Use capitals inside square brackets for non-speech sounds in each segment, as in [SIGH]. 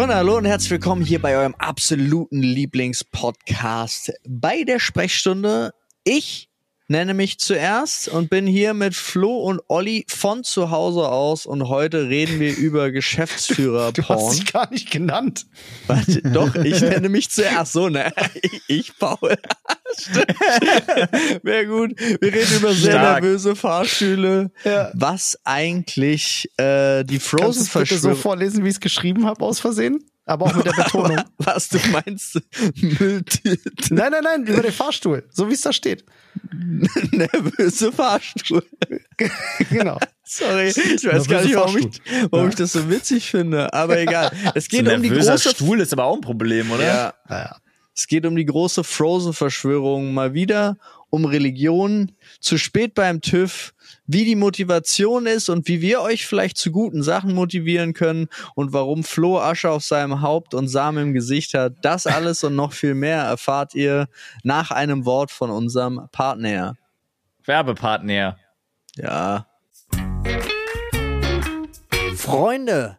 Freunde, hallo und herzlich willkommen hier bei eurem absoluten Lieblingspodcast bei der Sprechstunde. Ich nenne mich zuerst und bin hier mit Flo und Olli von zu Hause aus und heute reden wir [LAUGHS] über Geschäftsführer Du hast dich gar nicht genannt. Warte, doch, ich [LAUGHS] nenne mich zuerst so, ne? [LAUGHS] Ich, ich Paul. Wäre gut. Wir reden über sehr Stark. nervöse Fahrstühle. Ja. Was eigentlich äh, die es bitte so vorlesen, wie ich es geschrieben habe, aus Versehen? Aber auch mit der Betonung. [LAUGHS] was du meinst, Mülltüte. nein, nein, nein, über den Fahrstuhl. So wie es da steht. [LAUGHS] nervöse Fahrstuhl. genau. Sorry, ich weiß gar nicht, warum, ich, Fahrstuhl. warum Ja. ich das so witzig finde. Aber egal. Es So geht um die große Stuhl ist aber auch ein Problem, oder? Ja, Naja. Es geht um die große Frozen-Verschwörung mal wieder, um Religion, zu spät beim TÜV, wie die Motivation ist und wie wir euch vielleicht zu guten Sachen motivieren können und warum Flo Asche auf seinem Haupt und Samen im Gesicht hat. Das alles und noch viel mehr erfahrt ihr nach einem Wort von unserem Partner. Werbepartner. Ja. Freunde,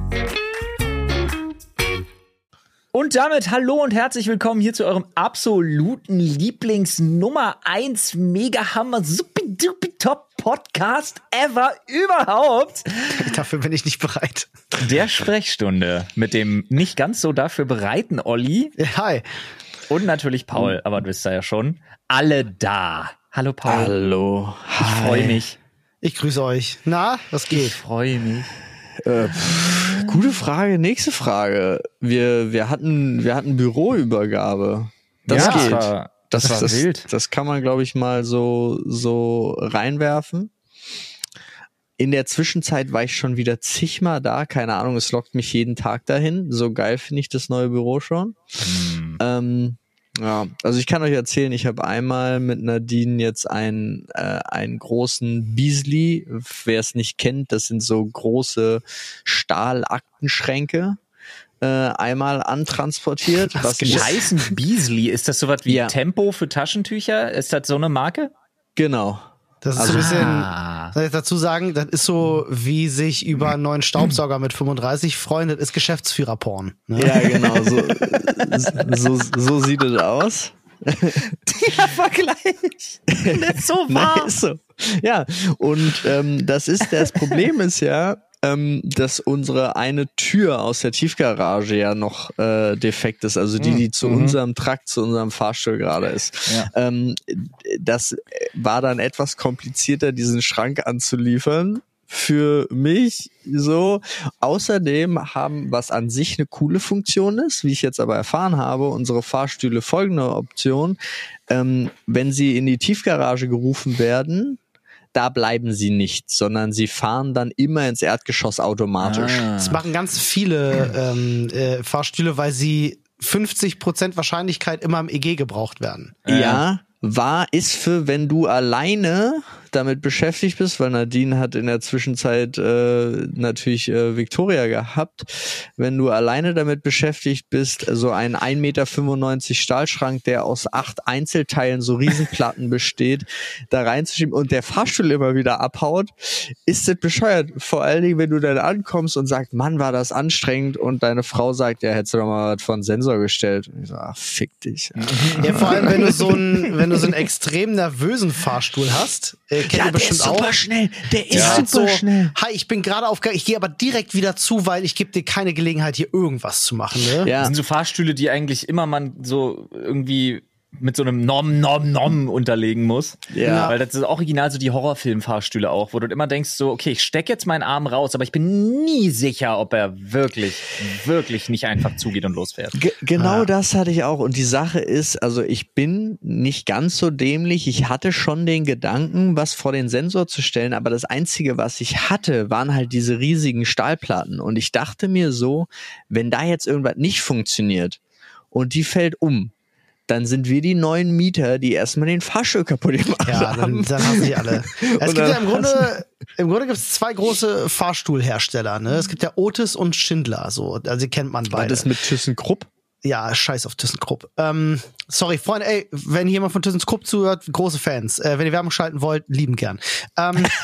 Und damit hallo und herzlich willkommen hier zu eurem absoluten Lieblings Nummer 1 Mega Hammer Supidupi Top Podcast ever überhaupt. [LAUGHS] Dafür bin ich nicht bereit. Der Sprechstunde mit dem nicht ganz so dafür bereiten Olli Hi. und natürlich Paul, aber du wisst ja schon, alle da. Hallo Paul. Hallo. Ich freue mich. Ich grüße euch. Na, was Ich geht? freue mich. Äh, gute Frage, nächste Frage. Wir, wir, hatten, wir hatten Büroübergabe. Das ja, geht. Das war, das, war das, wild. Das kann man, glaube ich, mal so, so reinwerfen. In der Zwischenzeit war ich schon wieder zigmal da. Keine Ahnung, es lockt mich jeden Tag dahin. So geil finde ich das neue Büro schon. Hm. Ähm, ja, also ich kann euch erzählen, ich habe einmal mit Nadine jetzt einen, äh, einen großen Beasley. Wer es nicht kennt, das sind so große Stahlaktenschränke. Äh, einmal antransportiert. Was Geschäft- heißen Beasley. Ist das sowas wie Ja. Tempo für Taschentücher? Ist das so eine Marke? Genau. Das ist Also- so ein bisschen. Ah. Soll ich dazu sagen, das ist so, wie sich über einen neuen Staubsauger mit 35 freundet, ist Geschäftsführerporn. Ne? Ja, genau. So, so, so sieht es aus. Der Vergleich. [LAUGHS] Nicht so Nein, ist so. Ja, und ähm, das ist, das Problem ist ja, ähm, dass unsere eine Tür aus der Tiefgarage ja noch äh, defekt ist, also die, die zu Mhm. unserem Trakt, zu unserem Fahrstuhl gerade ist. Ja. Ähm, das war dann etwas komplizierter, diesen Schrank anzuliefern für mich so. Außerdem haben, was an sich eine coole Funktion ist, wie ich jetzt aber erfahren habe, unsere Fahrstühle folgende Option. Ähm, wenn sie in die Tiefgarage gerufen werden, da bleiben sie nicht, sondern sie fahren dann immer ins Erdgeschoss automatisch. Ah. Das machen ganz viele ähm, äh, Fahrstühle, weil sie 50% Wahrscheinlichkeit immer im EG gebraucht werden. Ja, war, ist für, wenn du alleine damit beschäftigt bist, weil Nadine hat in der Zwischenzeit äh, natürlich äh, Victoria gehabt, wenn du alleine damit beschäftigt bist, so ein 1,95 Meter Stahlschrank, der aus acht Einzelteilen, so Riesenplatten [LAUGHS] besteht, da reinzuschieben und der Fahrstuhl immer wieder abhaut, ist das bescheuert. Vor allen Dingen, wenn du dann ankommst und sagst, Mann, war das anstrengend und deine Frau sagt, ja, hättest du doch mal was von Sensor gestellt. Und ich so, ach, fick dich. Ja, vor allem, wenn du so einen, wenn du so einen extrem nervösen Fahrstuhl hast, äh, kennt ihr bestimmt auch. schnell. Der ist Ja. so, hi, ich bin gerade auf, ich gehe aber direkt wieder zu, weil ich gebe dir keine Gelegenheit, hier irgendwas zu machen. Ne? Ja. Das sind so Fahrstühle, die eigentlich immer man so irgendwie mit so einem Nom, Nom, Nom unterlegen muss. Ja. Weil das ist original so die Horrorfilm-Fahrstühle auch, wo du immer denkst so, okay, ich stecke jetzt meinen Arm raus, aber ich bin nie sicher, ob er wirklich, wirklich nicht einfach zugeht und losfährt. Ge genau das hatte ich auch. Und die Sache ist, also ich bin nicht ganz so dämlich. Ich hatte schon den Gedanken, was vor den Sensor zu stellen, aber das Einzige, was ich hatte, waren halt diese riesigen Stahlplatten. Und ich dachte mir so, wenn da jetzt irgendwas nicht funktioniert und die fällt um, dann sind wir die neuen Mieter, die erstmal den Fahrstuhl kaputt gemacht Ja, dann, haben. dann hassen sie alle. [LAUGHS] Es gibt dann ja im Grunde, im Grunde gibt es zwei große Fahrstuhlhersteller. Ne? Es gibt ja Otis und Schindler. So, also kennt man beide. ist mit ThyssenKrupp? Ja, scheiß auf ThyssenKrupp. Ähm, sorry, Freunde, ey, wenn jemand von ThyssenKrupp zuhört, große Fans. Äh, wenn ihr Werbung schalten wollt, lieben gern. Ähm, [LAUGHS]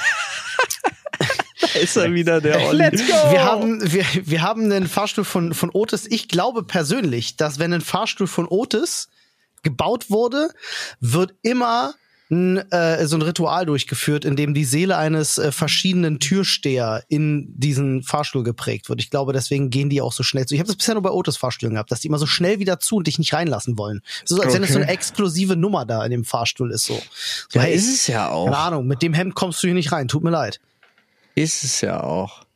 Da ist er wieder, der Olli. Let's go! wir haben, wir, wir haben einen Fahrstuhl von, von Otis. Ich glaube persönlich, dass wenn ein Fahrstuhl von Otis gebaut wurde, wird immer ein, äh, so ein Ritual durchgeführt, in dem die Seele eines äh, verschiedenen Türsteher in diesen Fahrstuhl geprägt wird. Ich glaube, deswegen gehen die auch so schnell zu. Ich habe das bisher nur bei Otis Fahrstühlen gehabt, dass die immer so schnell wieder zu und dich nicht reinlassen wollen. So als wenn es so eine exklusive Nummer da in dem Fahrstuhl ist. So, so Ja, hey, ist es ja auch. keine Ahnung, mit dem Hemd kommst du hier nicht rein. Tut mir leid. Ist es ja auch.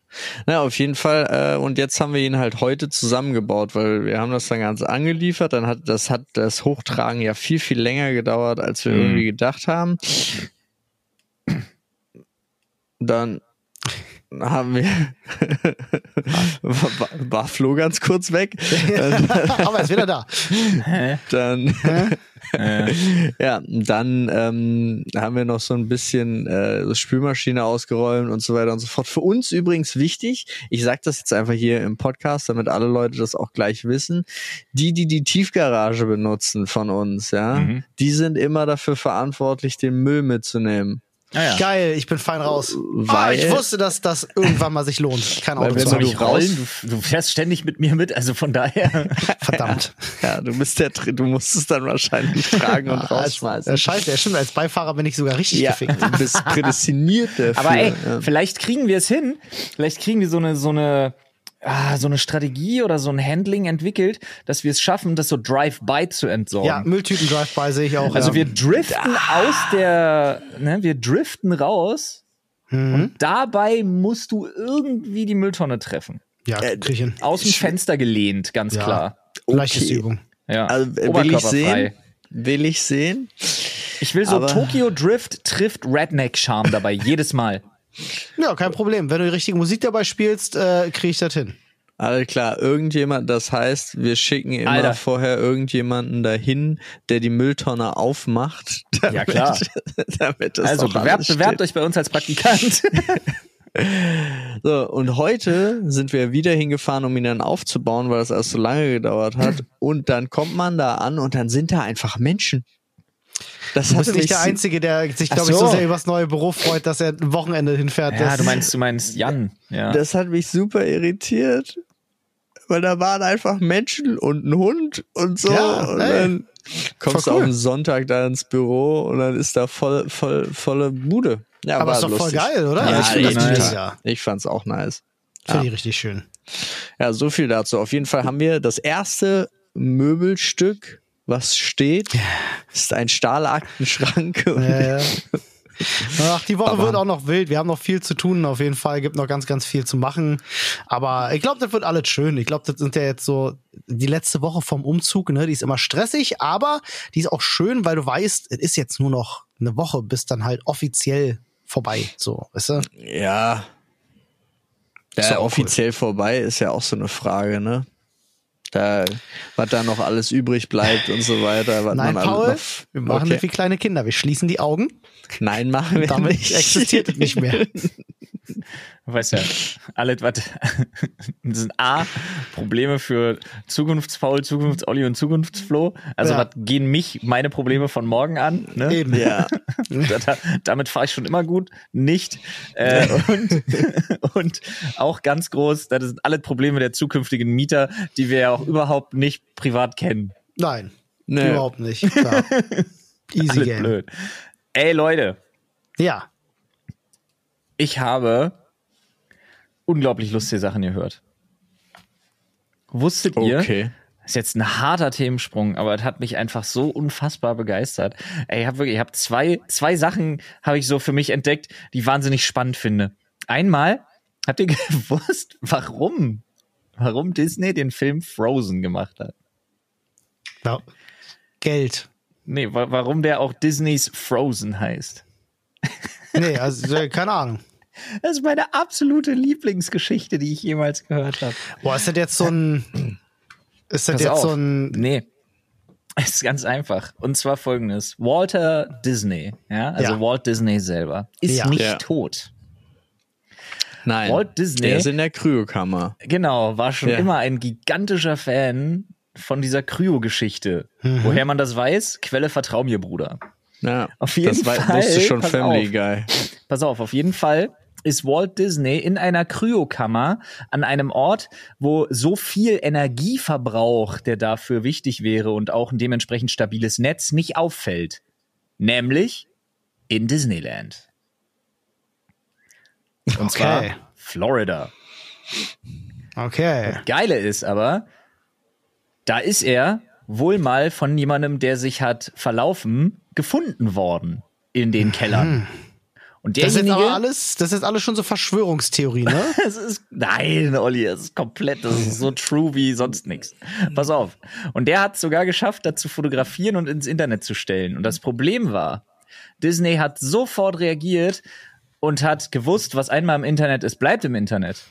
Na, auf jeden Fall. Äh, und jetzt haben wir ihn halt heute zusammengebaut, weil wir haben das dann ganz angeliefert. Dann hat das hat das Hochtragen ja viel viel länger gedauert, als wir Mhm. irgendwie gedacht haben. Dann haben wir [LAUGHS] war, war- Flo ganz kurz weg. [LAUGHS] Aber er ist wieder da. dann ja, dann ähm, haben wir noch so ein bisschen äh, Spülmaschine ausgeräumt und so weiter und so fort. Für uns übrigens wichtig, ich sage das jetzt einfach hier im Podcast, damit alle Leute das auch gleich wissen, die, die die Tiefgarage benutzen von uns, ja, Mhm. die sind immer dafür verantwortlich, den Müll mitzunehmen. Ah, ja. Geil, ich bin fein raus. ah, Weil- ich wusste, dass das irgendwann mal sich lohnt. Kein Weil Auto wenn zu Soll du rollen? Du, du fährst ständig mit mir mit, also von daher. [LAUGHS] Verdammt. Ja, du bist der, du musst es dann wahrscheinlich tragen und Als, rausschmeißen. äh, scheiße, ja, stimmt, als Beifahrer bin ich sogar richtig Ja, gefickt. du bist prädestiniert [LAUGHS] dafür. Aber ey, ja. vielleicht kriegen wir es hin. Vielleicht kriegen wir so eine, so eine, ah, so eine Strategie oder so ein Handling entwickelt, dass wir es schaffen, das so Drive-by zu entsorgen. Ja, Mülltüten Drive-by sehe ich auch. Also ja. wir driften aus der, ne, wir driften raus Mhm. und dabei musst du irgendwie die Mülltonne treffen. ja, krieg ich hin. Aus dem Fenster gelehnt, ganz Ja. klar. Leichteste Okay. Übung. Ja. Also äh, will ich sehen? Will ich sehen? Ich will so Aber- Tokyo Drift trifft Redneck Charme dabei jedes Mal. Ja, kein Problem. Wenn du die richtige Musik dabei spielst, äh, kriege ich das hin. Alles klar, irgendjemand, das heißt, wir schicken immer Alter. vorher irgendjemanden dahin, der die Mülltonne aufmacht. [LAUGHS] Damit, Ja, klar. [LAUGHS] damit das Also bewerbt, bewerbt euch bei uns als Praktikant. [LAUGHS] So, und heute sind wir wieder hingefahren, um ihn dann aufzubauen, weil das alles so lange gedauert hat. Und dann kommt man da an und dann sind da einfach Menschen. Das bist nicht der Einzige, der sich, glaube ich, so so. sehr über das neue Büro freut, dass er ein Wochenende hinfährt. ja, Das- du meinst, du meinst Jan. Ja. Das hat mich super irritiert, weil da waren einfach Menschen und ein Hund und so. Ja, und dann kommst Voll du cool. am Sonntag da ins Büro und dann ist da voll, voll, volle Bude. Ja, Aber war ist doch voll lustig. geil, oder? Ja, ich finde das nice. mega. Ich fand's auch nice. Finde Ja. ich richtig schön. Ja, so viel dazu. Auf jeden Fall haben wir das erste Möbelstück, was steht, ist ein Stahlaktenschrank. Ja, ja. [LAUGHS] Ach, die Woche Aber- wird auch noch wild. Wir haben noch viel zu tun. Auf jeden Fall gibt noch ganz, ganz viel zu machen. Aber ich glaube, das wird alles schön. Ich glaube, das sind ja jetzt so die letzte Woche vom Umzug. Ne, die ist immer stressig, aber die ist auch schön, weil du weißt, es ist jetzt nur noch eine Woche, bis dann halt offiziell vorbei. So, weißt du? ja. Ist Ja, offiziell vorbei ist ja auch so eine Frage, ne? Da, was da noch alles übrig bleibt und so weiter. Was Nein, man Paul, alles noch, wir machen okay. das wie kleine Kinder. Wir schließen die Augen, Nein, machen wir damit nicht. existiert es nicht mehr. [LAUGHS] Du weißt ja, alles, was, [LAUGHS] das sind A, Probleme für Zukunftsfaul, Zukunftsolli und Zukunftsflo. Also, Ja. was gehen mich meine Probleme von morgen an? Ne? Eben. Ja. [LAUGHS] Da, da, damit fahre ich schon immer gut. Nicht. Äh, und, [LAUGHS] und auch ganz groß, das sind alle Probleme der zukünftigen Mieter, die wir ja auch überhaupt nicht privat kennen. Nein, Nee. überhaupt nicht. Klar. Easy Alles Game. blöd. Ey, Leute, Ja. ich habe unglaublich lustige Sachen gehört. Wusstet ihr? Okay. Das ist jetzt ein harter Themensprung, aber es hat mich einfach so unfassbar begeistert. Ey, ich habe wirklich, ich habe zwei, zwei Sachen habe ich so für mich entdeckt, die ich wahnsinnig spannend finde. Einmal, habt ihr [LAUGHS] gewusst, warum? Warum Disney den Film Frozen gemacht hat? ja. Geld. Nee, wa warum der auch Disneys Frozen heißt. Nee, also keine Ahnung. Das ist meine absolute Lieblingsgeschichte, die ich jemals gehört habe. Boah, ist das jetzt so ein. Ist das Pass jetzt auf. so ein. Nee. Es [LAUGHS] ist ganz einfach. Und zwar folgendes. Walter Disney, ja, also Ja. Walt Disney selber, ist Ja. nicht Ja. tot. Nein. Walt Disney- Der ist in der Kryokammer. Genau, war schon Ja. immer ein gigantischer Fan von dieser Kryo-Geschichte. Mhm. Woher man das weiß? Quelle vertrau mir, Bruder. Ja. Auf jeden das Fall, wusste schon pass Family auf. Guy. Pass auf, auf jeden Fall ist Walt Disney in einer Kryokammer an einem Ort, wo so viel Energieverbrauch, der dafür wichtig wäre und auch ein dementsprechend stabiles Netz nicht auffällt. Nämlich in Disneyland. Und Okay. zwar Florida. Okay. Geile ist aber, da ist er wohl mal von jemandem, der sich hat verlaufen, gefunden worden in den Kellern. Und Das ist aber alles, das ist alles schon so Verschwörungstheorie, ne? [LAUGHS] es ist, nein, Olli, es ist komplett, das ist so true wie sonst nichts. Pass auf. Und der hat sogar geschafft, das zu fotografieren und ins Internet zu stellen. Und das Problem war, Disney hat sofort reagiert und hat gewusst, was einmal im Internet ist, bleibt im Internet.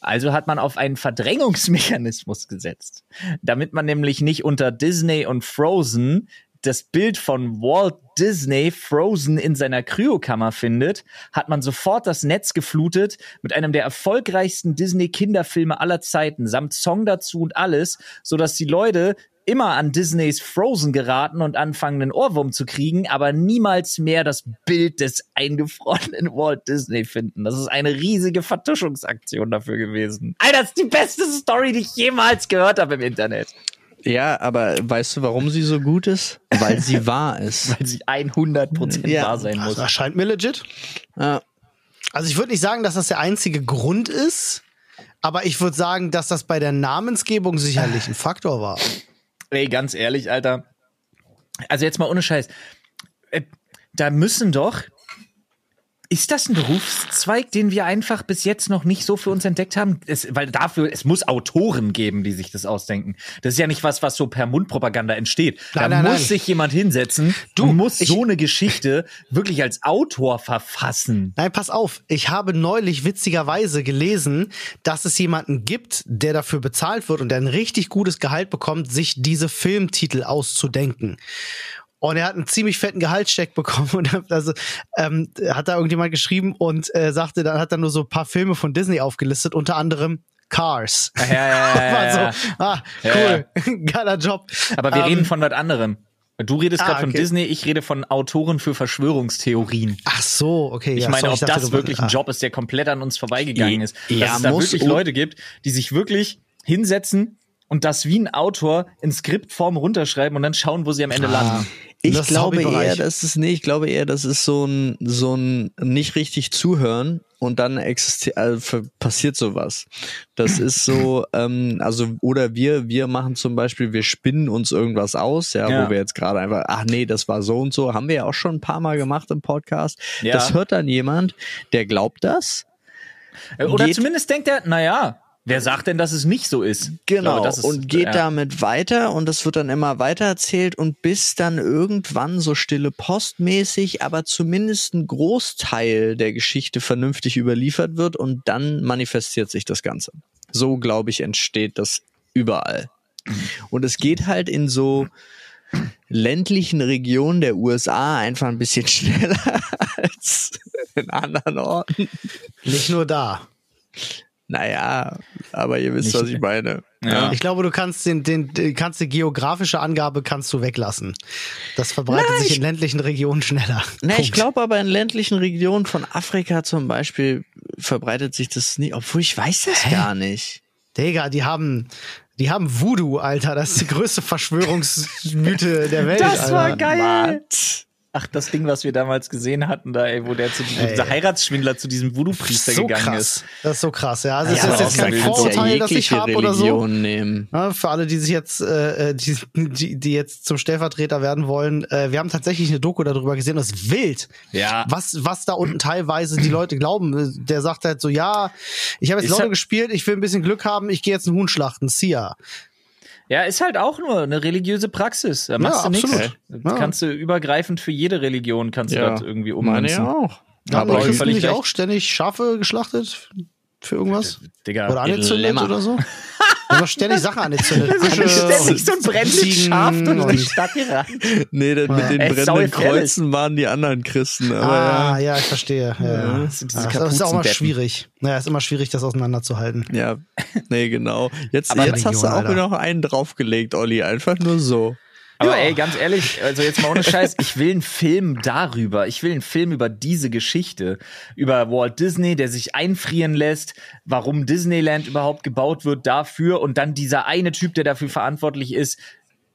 Also hat man auf einen Verdrängungsmechanismus gesetzt, damit man nämlich nicht unter Disney und Frozen das Bild von Walt Disney Frozen in seiner Kryokammer findet, hat man sofort das Netz geflutet mit einem der erfolgreichsten Disney Kinderfilme aller Zeiten, samt Song dazu und alles, so dass die Leute immer an Disneys Frozen geraten und anfangen, einen Ohrwurm zu kriegen, aber niemals mehr das Bild des eingefrorenen Walt Disney finden. Das ist eine riesige Vertuschungsaktion dafür gewesen. Alter, das ist die beste Story, die ich jemals gehört habe im Internet. Ja, aber weißt du, warum sie so gut ist? Weil sie [LAUGHS] wahr ist. Weil sie 100% Ja. wahr sein muss. Das erscheint mir legit. Ja. Also ich würde nicht sagen, dass das der einzige Grund ist, aber ich würde sagen, dass das bei der Namensgebung sicherlich ein Faktor war. Ey, ganz ehrlich, Alter. Also jetzt mal ohne Scheiß. Äh, Da müssen doch. Ist das ein Berufszweig, den wir einfach bis jetzt noch nicht so für uns entdeckt haben? Es, weil dafür, es muss Autoren geben, die sich das ausdenken. Das ist ja nicht was, was so per Mundpropaganda entsteht. Nein, da nein, muss nein. sich jemand hinsetzen. Du musst so eine Geschichte wirklich als Autor verfassen. Nein, pass auf. Ich habe neulich witzigerweise gelesen, dass es jemanden gibt, der dafür bezahlt wird und der ein richtig gutes Gehalt bekommt, sich diese Filmtitel auszudenken. Und er hat einen ziemlich fetten Gehaltscheck bekommen und [LAUGHS] also ähm, hat da irgendjemand geschrieben und äh, sagte, dann hat er nur so ein paar Filme von Disney aufgelistet, unter anderem Cars. Ja, ja, ja, [LAUGHS] ja, ja. so, ah, Ja, cool, [LAUGHS] geiler Job. Aber wir Ähm, reden von was anderem. Du redest Ah, gerade von okay. Disney, ich rede von Autoren für Verschwörungstheorien. Ach so, okay. Ich ja, meine, sorry, ob dachte, das wirklich ein ah. Job ist, der komplett an uns vorbeigegangen ist. Ja, dass es da muss wirklich Leute gibt, die sich wirklich hinsetzen und das wie ein Autor in Skriptform runterschreiben und dann schauen, wo sie am Ende landen. Ich glaube eher, das ist nee, ich glaube eher, das ist so ein so ein nicht richtig zuhören und dann existiert äh, ver- passiert sowas. Das [CLEARS THROAT] ist so, ähm, also oder wir wir machen zum Beispiel, wir spinnen uns irgendwas aus, ja, Ja. wo wir jetzt gerade einfach, ach nee, das war so und so, haben wir ja auch schon ein paar Mal gemacht im Podcast. Ja. Das hört dann jemand, der glaubt das. Äh, Oder Geht- zumindest denkt er, naja, wer sagt denn, dass es nicht so ist? Genau, glaube, das ist- und geht ja. damit weiter und das wird dann immer weiter erzählt und bis dann irgendwann so stille postmäßig, aber zumindest ein Großteil der Geschichte vernünftig überliefert wird und dann manifestiert sich das Ganze. So, glaube ich, entsteht das überall. Und es geht halt in so ländlichen Regionen der USA einfach ein bisschen [LAUGHS] schneller als in anderen Orten. Nicht nur da. Naja, aber ihr wisst, Nicht- was ich meine. Ja. Ich glaube, du kannst den, den, kannst die geografische Angabe kannst du weglassen. Das verbreitet Na, sich ich- in ländlichen Regionen schneller. Na, ich glaube aber in ländlichen Regionen von Afrika zum Beispiel verbreitet sich das nie, obwohl ich weiß das gar nicht. Digga, die haben, die haben Voodoo, Alter. Das ist die größte Verschwörungsmythe der Welt. Das war Alter. geil. Ach, das Ding, was wir damals gesehen hatten, da, ey, wo der zu diesem dieser Heiratsschwindler zu diesem Voodoo-Priester So gegangen krass. ist. Das ist so krass, ja. Also es Ja, ist aber jetzt kein du ja Vorurteil, das ich habe oder so. Nehmen. Ja, für alle, die sich jetzt, äh, die, die, die jetzt zum Stellvertreter werden wollen, äh, wir haben tatsächlich eine Doku darüber gesehen, das ist wild. Ja. Was, was da unten teilweise die Leute glauben. Der sagt halt so, ja, ich habe jetzt Ist Lotto halt- gespielt, ich will ein bisschen Glück haben, ich gehe jetzt einen Huhn schlachten, Sia. Ja, ist halt auch nur eine religiöse Praxis. Da machst Ja, du nichts. Das Ja. kannst du übergreifend für jede Religion kannst du das irgendwie meine ummünzen. ja auch. Haben Aber völlig nicht auch ständig Schafe geschlachtet? Für irgendwas? Digga, Oder angezündet oder so? [LAUGHS] Wir haben doch ständig Sachen angezündet. Fische ständig so ein brennendes Schaf durch die Stadt gerannt. Nee, das mit den Ey, brennenden. Kreuzen waren die anderen Christen. Aber Ah, ja. ja, ich verstehe. Ja, ja. das sind diese Ja, das ist auch mal Kapuzendeppen. schwierig. Naja, ist immer schwierig, das auseinanderzuhalten. Ja, nee, genau. Jetzt, Aber jetzt hast du auch Alter. noch einen draufgelegt, Olli. Einfach nur so. Aber Ja. ey, ganz ehrlich, also jetzt mal ohne Scheiß, ich will einen Film darüber. Ich will einen Film über diese Geschichte. Über Walt Disney, der sich einfrieren lässt, warum Disneyland überhaupt gebaut wird dafür und dann dieser eine Typ, der dafür verantwortlich ist,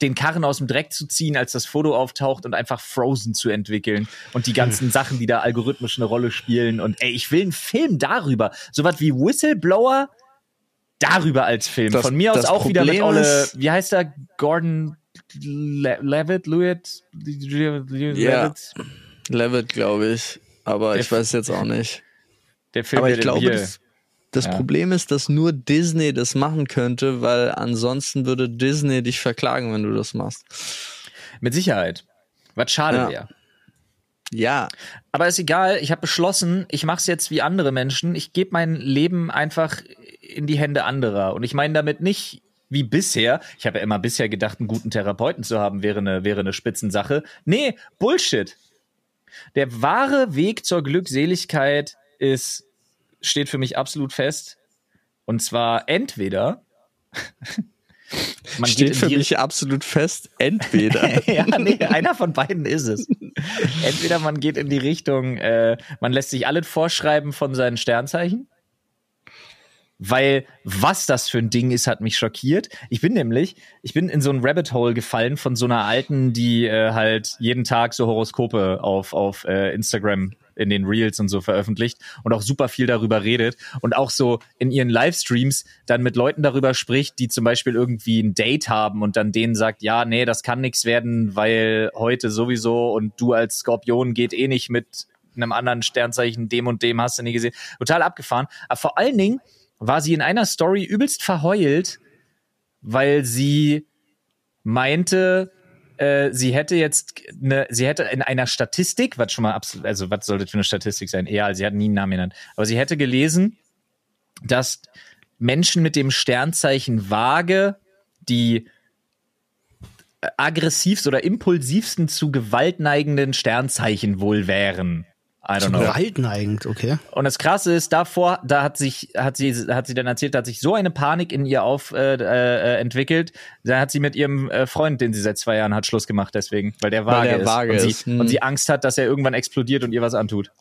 den Karren aus dem Dreck zu ziehen, als das Foto auftaucht und einfach Frozen zu entwickeln und die ganzen Sachen, die da algorithmisch eine Rolle spielen. Und ey, ich will einen Film darüber. Sowas wie Whistleblower darüber als Film. Das- Von mir aus auch wieder mit Problem Olle, wie heißt er? Gordon Le Levitt, Lewitt, Levitt, Levitt, glaube ich. Aber Der ich weiß jetzt auch nicht. der Film, Aber ich glaube, hier, das, das Ja. Problem ist, dass nur Disney das machen könnte, weil ansonsten würde Disney dich verklagen, wenn du das machst. mit Sicherheit. Was schade Ja. wäre. Ja, Aber ist egal, ich habe beschlossen, ich mache es jetzt wie andere Menschen. Ich gebe mein Leben einfach in die Hände anderer. Und ich meine damit nicht wie bisher. Ich habe ja immer bisher gedacht, einen guten Therapeuten zu haben, wäre eine, wäre eine Spitzensache. Nee, Bullshit. Der wahre Weg zur Glückseligkeit ist, steht für mich absolut fest. Und zwar entweder [LAUGHS] man steht für mich absolut fest, entweder. [LAUGHS] ja, nee, einer von beiden ist es. Entweder man geht in die Richtung, äh, man lässt sich alles vorschreiben von seinen Sternzeichen. Weil was das für ein Ding ist, hat mich schockiert. Ich bin nämlich, ich bin in so ein Rabbit Hole gefallen von so einer alten, die äh, halt jeden Tag so Horoskope auf, auf äh, Instagram in den Reels und so veröffentlicht und auch super viel darüber redet und auch so in ihren Livestreams dann mit Leuten darüber spricht, die zum Beispiel irgendwie ein Date haben und dann denen sagt, ja, nee, das kann nichts werden, weil heute sowieso und du als Skorpion geht eh nicht mit einem anderen Sternzeichen, dem und dem hast du nie gesehen. Total abgefahren. Aber vor allen Dingen war sie in einer Story übelst verheult, weil sie meinte, äh, sie hätte jetzt eine, sie hätte in einer Statistik, was schon mal absolut, also was soll das für eine Statistik sein? Egal, sie hat nie einen Namen genannt. Aber sie hätte gelesen, dass Menschen mit dem Sternzeichen Waage, die aggressivst oder impulsivsten zu gewaltneigenden Sternzeichen wohl wären. I don't know. Gewaltneigend, okay. Und das Krasse ist, davor, da hat sich, hat sie, hat sie dann erzählt, da hat sich so eine Panik in ihr auf äh, äh, entwickelt. Da hat sie mit ihrem äh, Freund, den sie seit zwei Jahren hat, Schluss gemacht, deswegen, weil der Weil vage der ist. vage und, sie, hm. und sie Angst hat, dass er irgendwann explodiert und ihr was antut.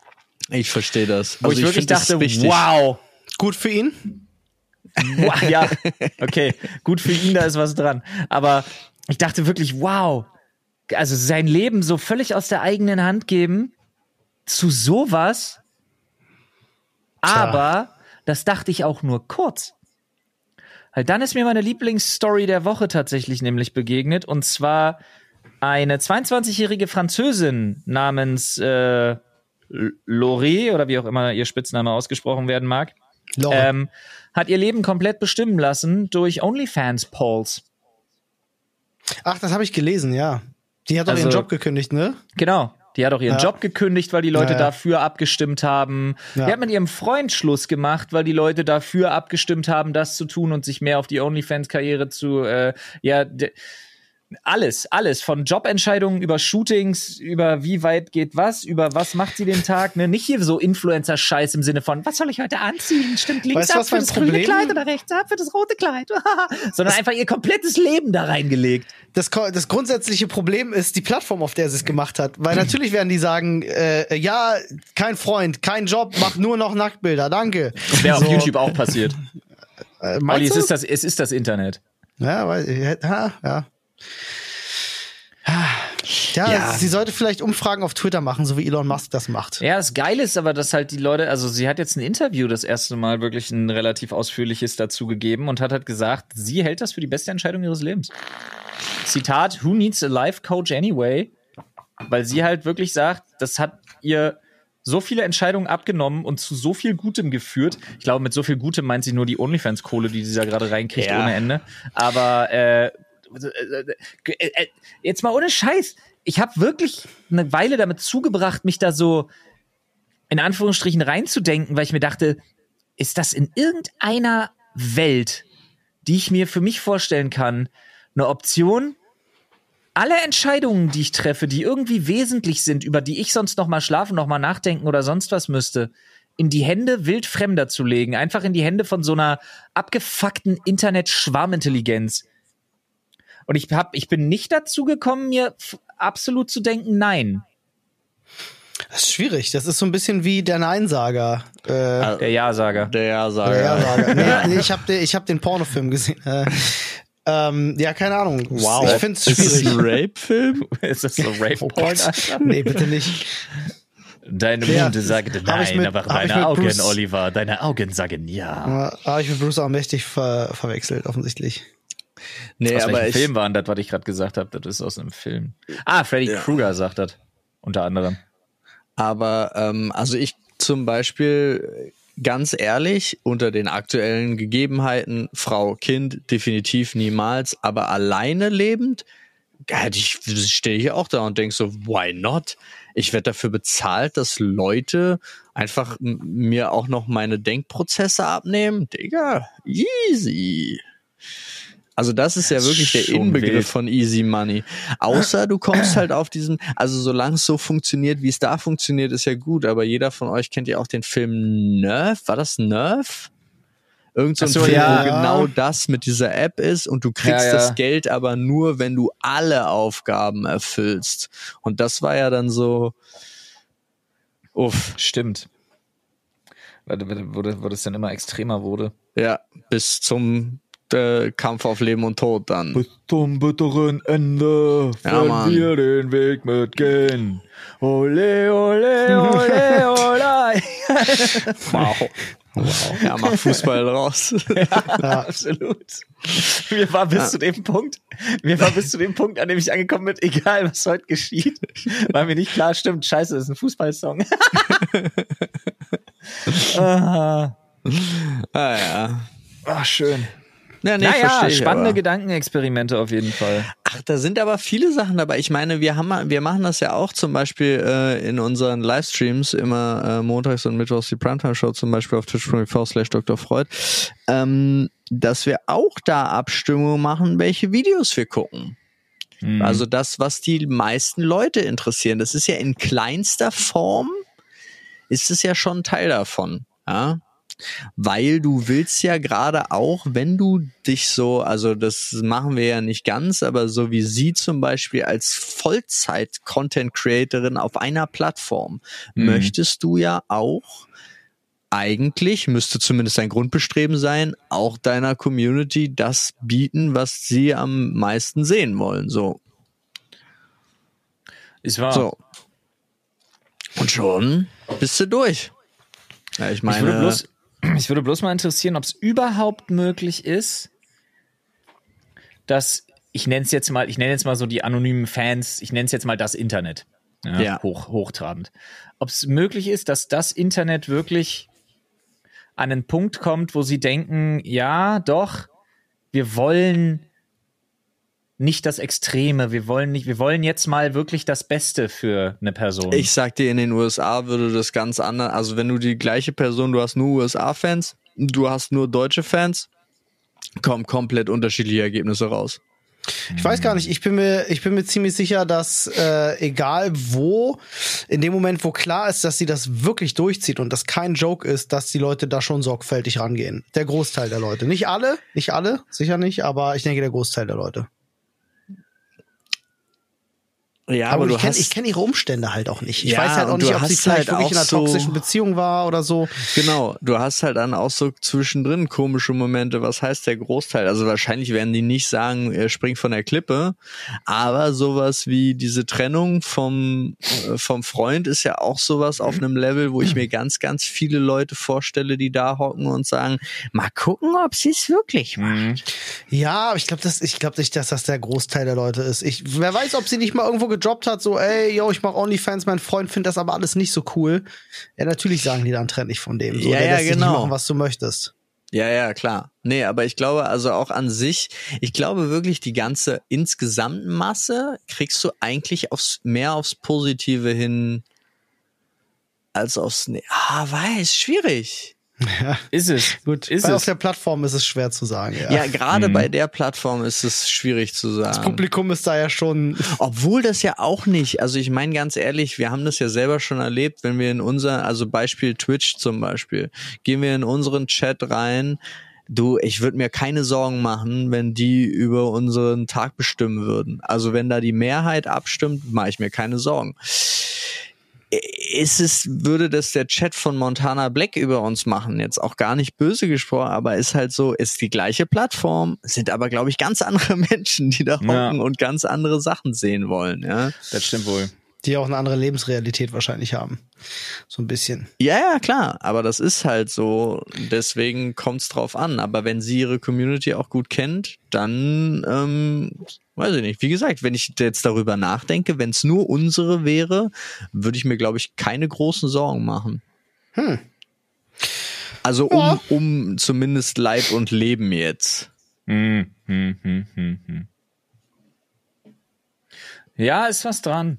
Ich verstehe das. Wo ich wirklich find, das ist dachte, wow, Gut für ihn. wow, ja, okay, gut für ihn, da ist was dran. Aber ich dachte wirklich, wow, also sein Leben so völlig aus der eigenen Hand geben zu sowas. Aber das dachte ich auch nur kurz. Halt, dann ist mir meine Lieblingsstory der Woche tatsächlich nämlich begegnet. Und zwar eine 22-jährige Französin namens äh, Loré oder wie auch immer ihr Spitzname ausgesprochen werden mag, ähm, hat ihr Leben komplett bestimmen lassen durch OnlyFans-Polls. Ach, das habe ich gelesen, ja. Die hat doch ihren also- Job gekündigt, ne? Genau. Die hat auch ihren Ja. Job gekündigt, weil die Leute Ja, ja. dafür abgestimmt haben. Die hat mit ihrem Freund Schluss gemacht, weil die Leute dafür abgestimmt haben, das zu tun und sich mehr auf die OnlyFans-Karriere zu, äh, ja, alles, alles. Von Jobentscheidungen über Shootings, über wie weit geht was, über was macht sie den Tag, ne? Nicht hier so Influencer-Scheiß im Sinne von, was soll ich heute anziehen? Stimmt links Weißt ab für das grüne Kleid oder rechts ab für das rote Kleid. [LAUGHS] Sondern einfach ihr komplettes Leben da reingelegt. Das, das grundsätzliche Problem ist die Plattform, auf der sie es gemacht hat. Weil [CLEARS THROAT] natürlich werden die sagen, äh, ja, kein Freund, kein Job, mach nur noch Nacktbilder, danke. Wäre auf So, YouTube auch passiert. Äh, Olli, es ist das, es ist das Internet. Ja, weil, ja, ja. Ja, Ja. sie sollte vielleicht Umfragen auf Twitter machen, so wie Elon Musk das macht. Ja, das Geile ist aber, dass halt die Leute, also sie hat jetzt ein Interview das erste Mal wirklich ein relativ ausführliches dazu gegeben und hat halt gesagt, sie hält das für die beste Entscheidung ihres Lebens. Zitat, who needs a life coach anyway? Weil sie halt wirklich sagt, das hat ihr so viele Entscheidungen abgenommen und zu so viel Gutem geführt. Ich glaube, mit so viel Gutem meint sie nur die OnlyFans-Kohle, die sie da gerade reinkriegt Ja. ohne Ende. Aber äh, jetzt mal ohne Scheiß. Ich habe wirklich eine Weile damit zugebracht, mich da so in Anführungsstrichen reinzudenken, weil ich mir dachte, ist das in irgendeiner Welt, die ich mir für mich vorstellen kann, eine Option? Alle Entscheidungen, die ich treffe, die irgendwie wesentlich sind, über die ich sonst noch mal schlafen, noch mal nachdenken oder sonst was müsste, in die Hände wildfremder zu legen, einfach in die Hände von so einer abgefuckten Internet-Schwarmintelligenz. Und ich hab, ich bin nicht dazu gekommen, mir absolut zu denken, nein. Das ist schwierig. Das ist so ein bisschen wie der Neinsager. Äh, Der Ja-Sager. Der Ja-Sager. der Ja-Sager. nee, nee, ich habe den, ich hab den Pornofilm gesehen. Äh, ähm, ja, keine Ahnung. Ich finde es Ist das schwierig. ein Rape-Film? [LAUGHS] Ist das so [LAUGHS] Rape-Porn? Alter? nee, bitte nicht. Deine Ja. Munde ich nein, mit- aber deine Augen, Bruce- Oliver, deine Augen sagen ja. Habe ich mit Bruce Allmächtig ver verwechselt, offensichtlich. Nee, Aus aber ich, Film war das, was ich gerade gesagt habe? Das ist aus einem Film. Ah, Freddy Krueger sagt das. Unter anderem. Aber ähm, also ich zum Beispiel ganz ehrlich unter den aktuellen Gegebenheiten Frau Kind definitiv niemals, aber alleine lebend hätte ich stehe ich auch da und denk so why not? Ich werde dafür bezahlt, dass Leute einfach mir auch noch meine Denkprozesse abnehmen. Digga, easy. Also das ist ja wirklich der Inbegriff wild. von Easy Money. Außer du kommst halt auf diesen, also solange es so funktioniert, wie es da funktioniert, ist ja gut, aber jeder von euch kennt ja auch den Film Nerf. War das Nerf? Irgend so ein so, Film, ja. wo genau das mit dieser App ist und du kriegst Ja, ja. das Geld aber nur, wenn du alle Aufgaben erfüllst. Und das war ja dann so, uff, Stimmt. Wo das dann immer extremer wurde. ja, bis zum äh, Kampf auf Leben und Tod dann. Bis zum bitteren Ende Ja, Mann. wir den Weg mitgehen. Ole, ole, ole, [LAUGHS] ole. [LAUGHS] Wow. wow. Ja, mach Fußball raus. [LAUGHS] Absolut. Mir war bis zu dem Punkt, mir war bis zu dem Punkt, an dem ich angekommen bin, egal was heute geschieht, war mir nicht klar, stimmt, scheiße, das ist ein Fußballsong. ah, ah, ja. ah, schön. Ja, nee, naja, ich spannende aber. Gedankenexperimente auf jeden Fall. Ach, da sind aber viele Sachen dabei. Ich meine, wir haben, wir machen das ja auch zum Beispiel äh, in unseren Livestreams immer äh, montags und mittwochs die Primetime Show zum Beispiel auf twitch.tv slash Dr. Freud, ähm, dass wir auch da Abstimmungen machen, welche Videos wir gucken. Mhm. Also das, was die meisten Leute interessieren. Das ist ja in kleinster Form, ist es ja schon Teil davon. Ja? Weil du willst ja gerade auch, wenn du dich so, also das machen wir ja nicht ganz, aber so wie sie zum Beispiel als Vollzeit-Content-Creatorin auf einer Plattform, Mhm. möchtest du ja auch eigentlich, müsste zumindest dein Grundbestreben sein, auch deiner Community das bieten, was sie am meisten sehen wollen. So. ist wahr. So. Und schon bist du durch. Ja, ich Ich würde, meine, bloß, ich würde bloß mal interessieren, ob es überhaupt möglich ist, dass ich nenne es jetzt mal, ich nenne jetzt mal so die anonymen Fans, ich nenne es jetzt mal das Internet. Ja, Ja. Hoch, hochtrabend. Ob es möglich ist, dass das Internet wirklich an einen Punkt kommt, wo sie denken, ja, doch, wir wollen nicht das Extreme. Wir wollen nicht, wir wollen jetzt mal wirklich das Beste für eine Person. Ich sag dir, in den USA würde das ganz anders, also wenn du die gleiche Person, du hast nur USA-Fans, du hast nur deutsche Fans, kommen komplett unterschiedliche Ergebnisse raus. Ich weiß gar nicht, ich bin mir, ich bin mir ziemlich sicher, dass äh, egal wo, in dem Moment, wo klar ist, dass sie das wirklich durchzieht und das kein Joke ist, dass die Leute da schon sorgfältig rangehen. Der Großteil der Leute. Nicht alle, nicht alle, sicher nicht, aber ich denke der Großteil der Leute. Ja, aber, aber, ich kenne kenn ihre Umstände halt auch nicht. Ich Ja, weiß halt auch nicht, ob sie hast vielleicht halt wirklich in einer so- toxischen Beziehung war oder so. Genau, du hast halt dann auch so zwischendrin komische Momente. Was heißt der Großteil? Also wahrscheinlich werden die nicht sagen, er springt von der Klippe, aber sowas wie diese Trennung vom, äh, vom Freund ist ja auch sowas auf einem Level, wo ich mir ganz, ganz viele Leute vorstelle, die da hocken und sagen, mal gucken, ob sie es wirklich machen. Mhm. Ja, aber ich glaube, das, ich glaube nicht, dass das der Großteil der Leute ist. Ich, wer weiß, ob sie nicht mal irgendwo gedroppt hat, so, ey, yo, ich mach OnlyFans, mein Freund findet das aber alles nicht so cool. Ja, natürlich sagen die dann, trenn dich von dem. So, Ja, ja, genau. machen, was du möchtest. Ja, ja, klar. Nee, aber ich glaube also auch an sich, ich glaube wirklich, die ganze insgesamt Masse kriegst du eigentlich aufs, mehr aufs Positive hin als aufs, Ne- ah, weiß, schwierig. Ist es. Gut, ist weil es. auf der Plattform ist es schwer zu sagen. Ja. Ja, gerade Mhm. bei der Plattform ist es schwierig zu das sagen. Publikum ist da ja schon. [LAUGHS] Obwohl das ja auch nicht, also ich meine ganz ehrlich, wir haben das ja selber schon erlebt, wenn wir in unser, also Beispiel Twitch zum Beispiel, gehen wir in unseren Chat rein, du, ich würde mir keine Sorgen machen, wenn die über unseren Tag bestimmen würden. Also wenn da die Mehrheit abstimmt, mache ich mir keine Sorgen. Ist es, würde das der Chat von Montana Black über uns machen? Jetzt auch gar nicht böse gesprochen, aber ist halt so, ist die gleiche Plattform, sind aber, glaube ich, ganz andere [LAUGHS] Menschen, die da hocken Ja. und ganz andere Sachen sehen wollen, ja. Das stimmt wohl. Die auch eine andere Lebensrealität wahrscheinlich haben. So ein bisschen. Ja, ja, klar, aber das ist halt so, deswegen kommt's drauf an. Aber wenn sie ihre Community auch gut kennt, dann, ähm, weiß ich nicht. Wie gesagt, wenn ich jetzt darüber nachdenke, wenn es nur unsere wäre, würde ich mir, glaube ich, keine großen Sorgen machen. Hm. Also um, Ja. um zumindest Leib und Leben jetzt. Hm, hm, hm, hm, hm. Ja, ist was dran.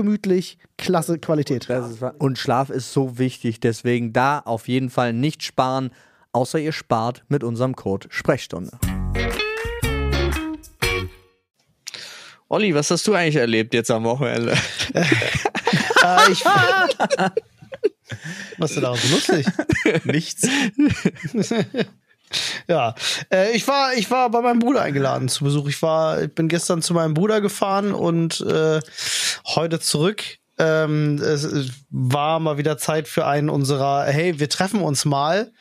gemütlich, klasse Qualität. Ist, und Schlaf ist so wichtig, deswegen da auf jeden Fall nicht sparen, außer ihr spart mit unserem Code Sprechstunde. Olli, was hast du eigentlich erlebt jetzt am Wochenende? Äh, [LAUGHS] ich, [LAUGHS] was ist denn da so lustig? Nichts. [LAUGHS] Ja, äh, ich war, ich war bei meinem Bruder eingeladen zu Besuch. Ich war, ich bin gestern zu meinem Bruder gefahren und äh, heute zurück. Ähm, es war mal wieder Zeit für einen unserer, hey, wir treffen uns mal,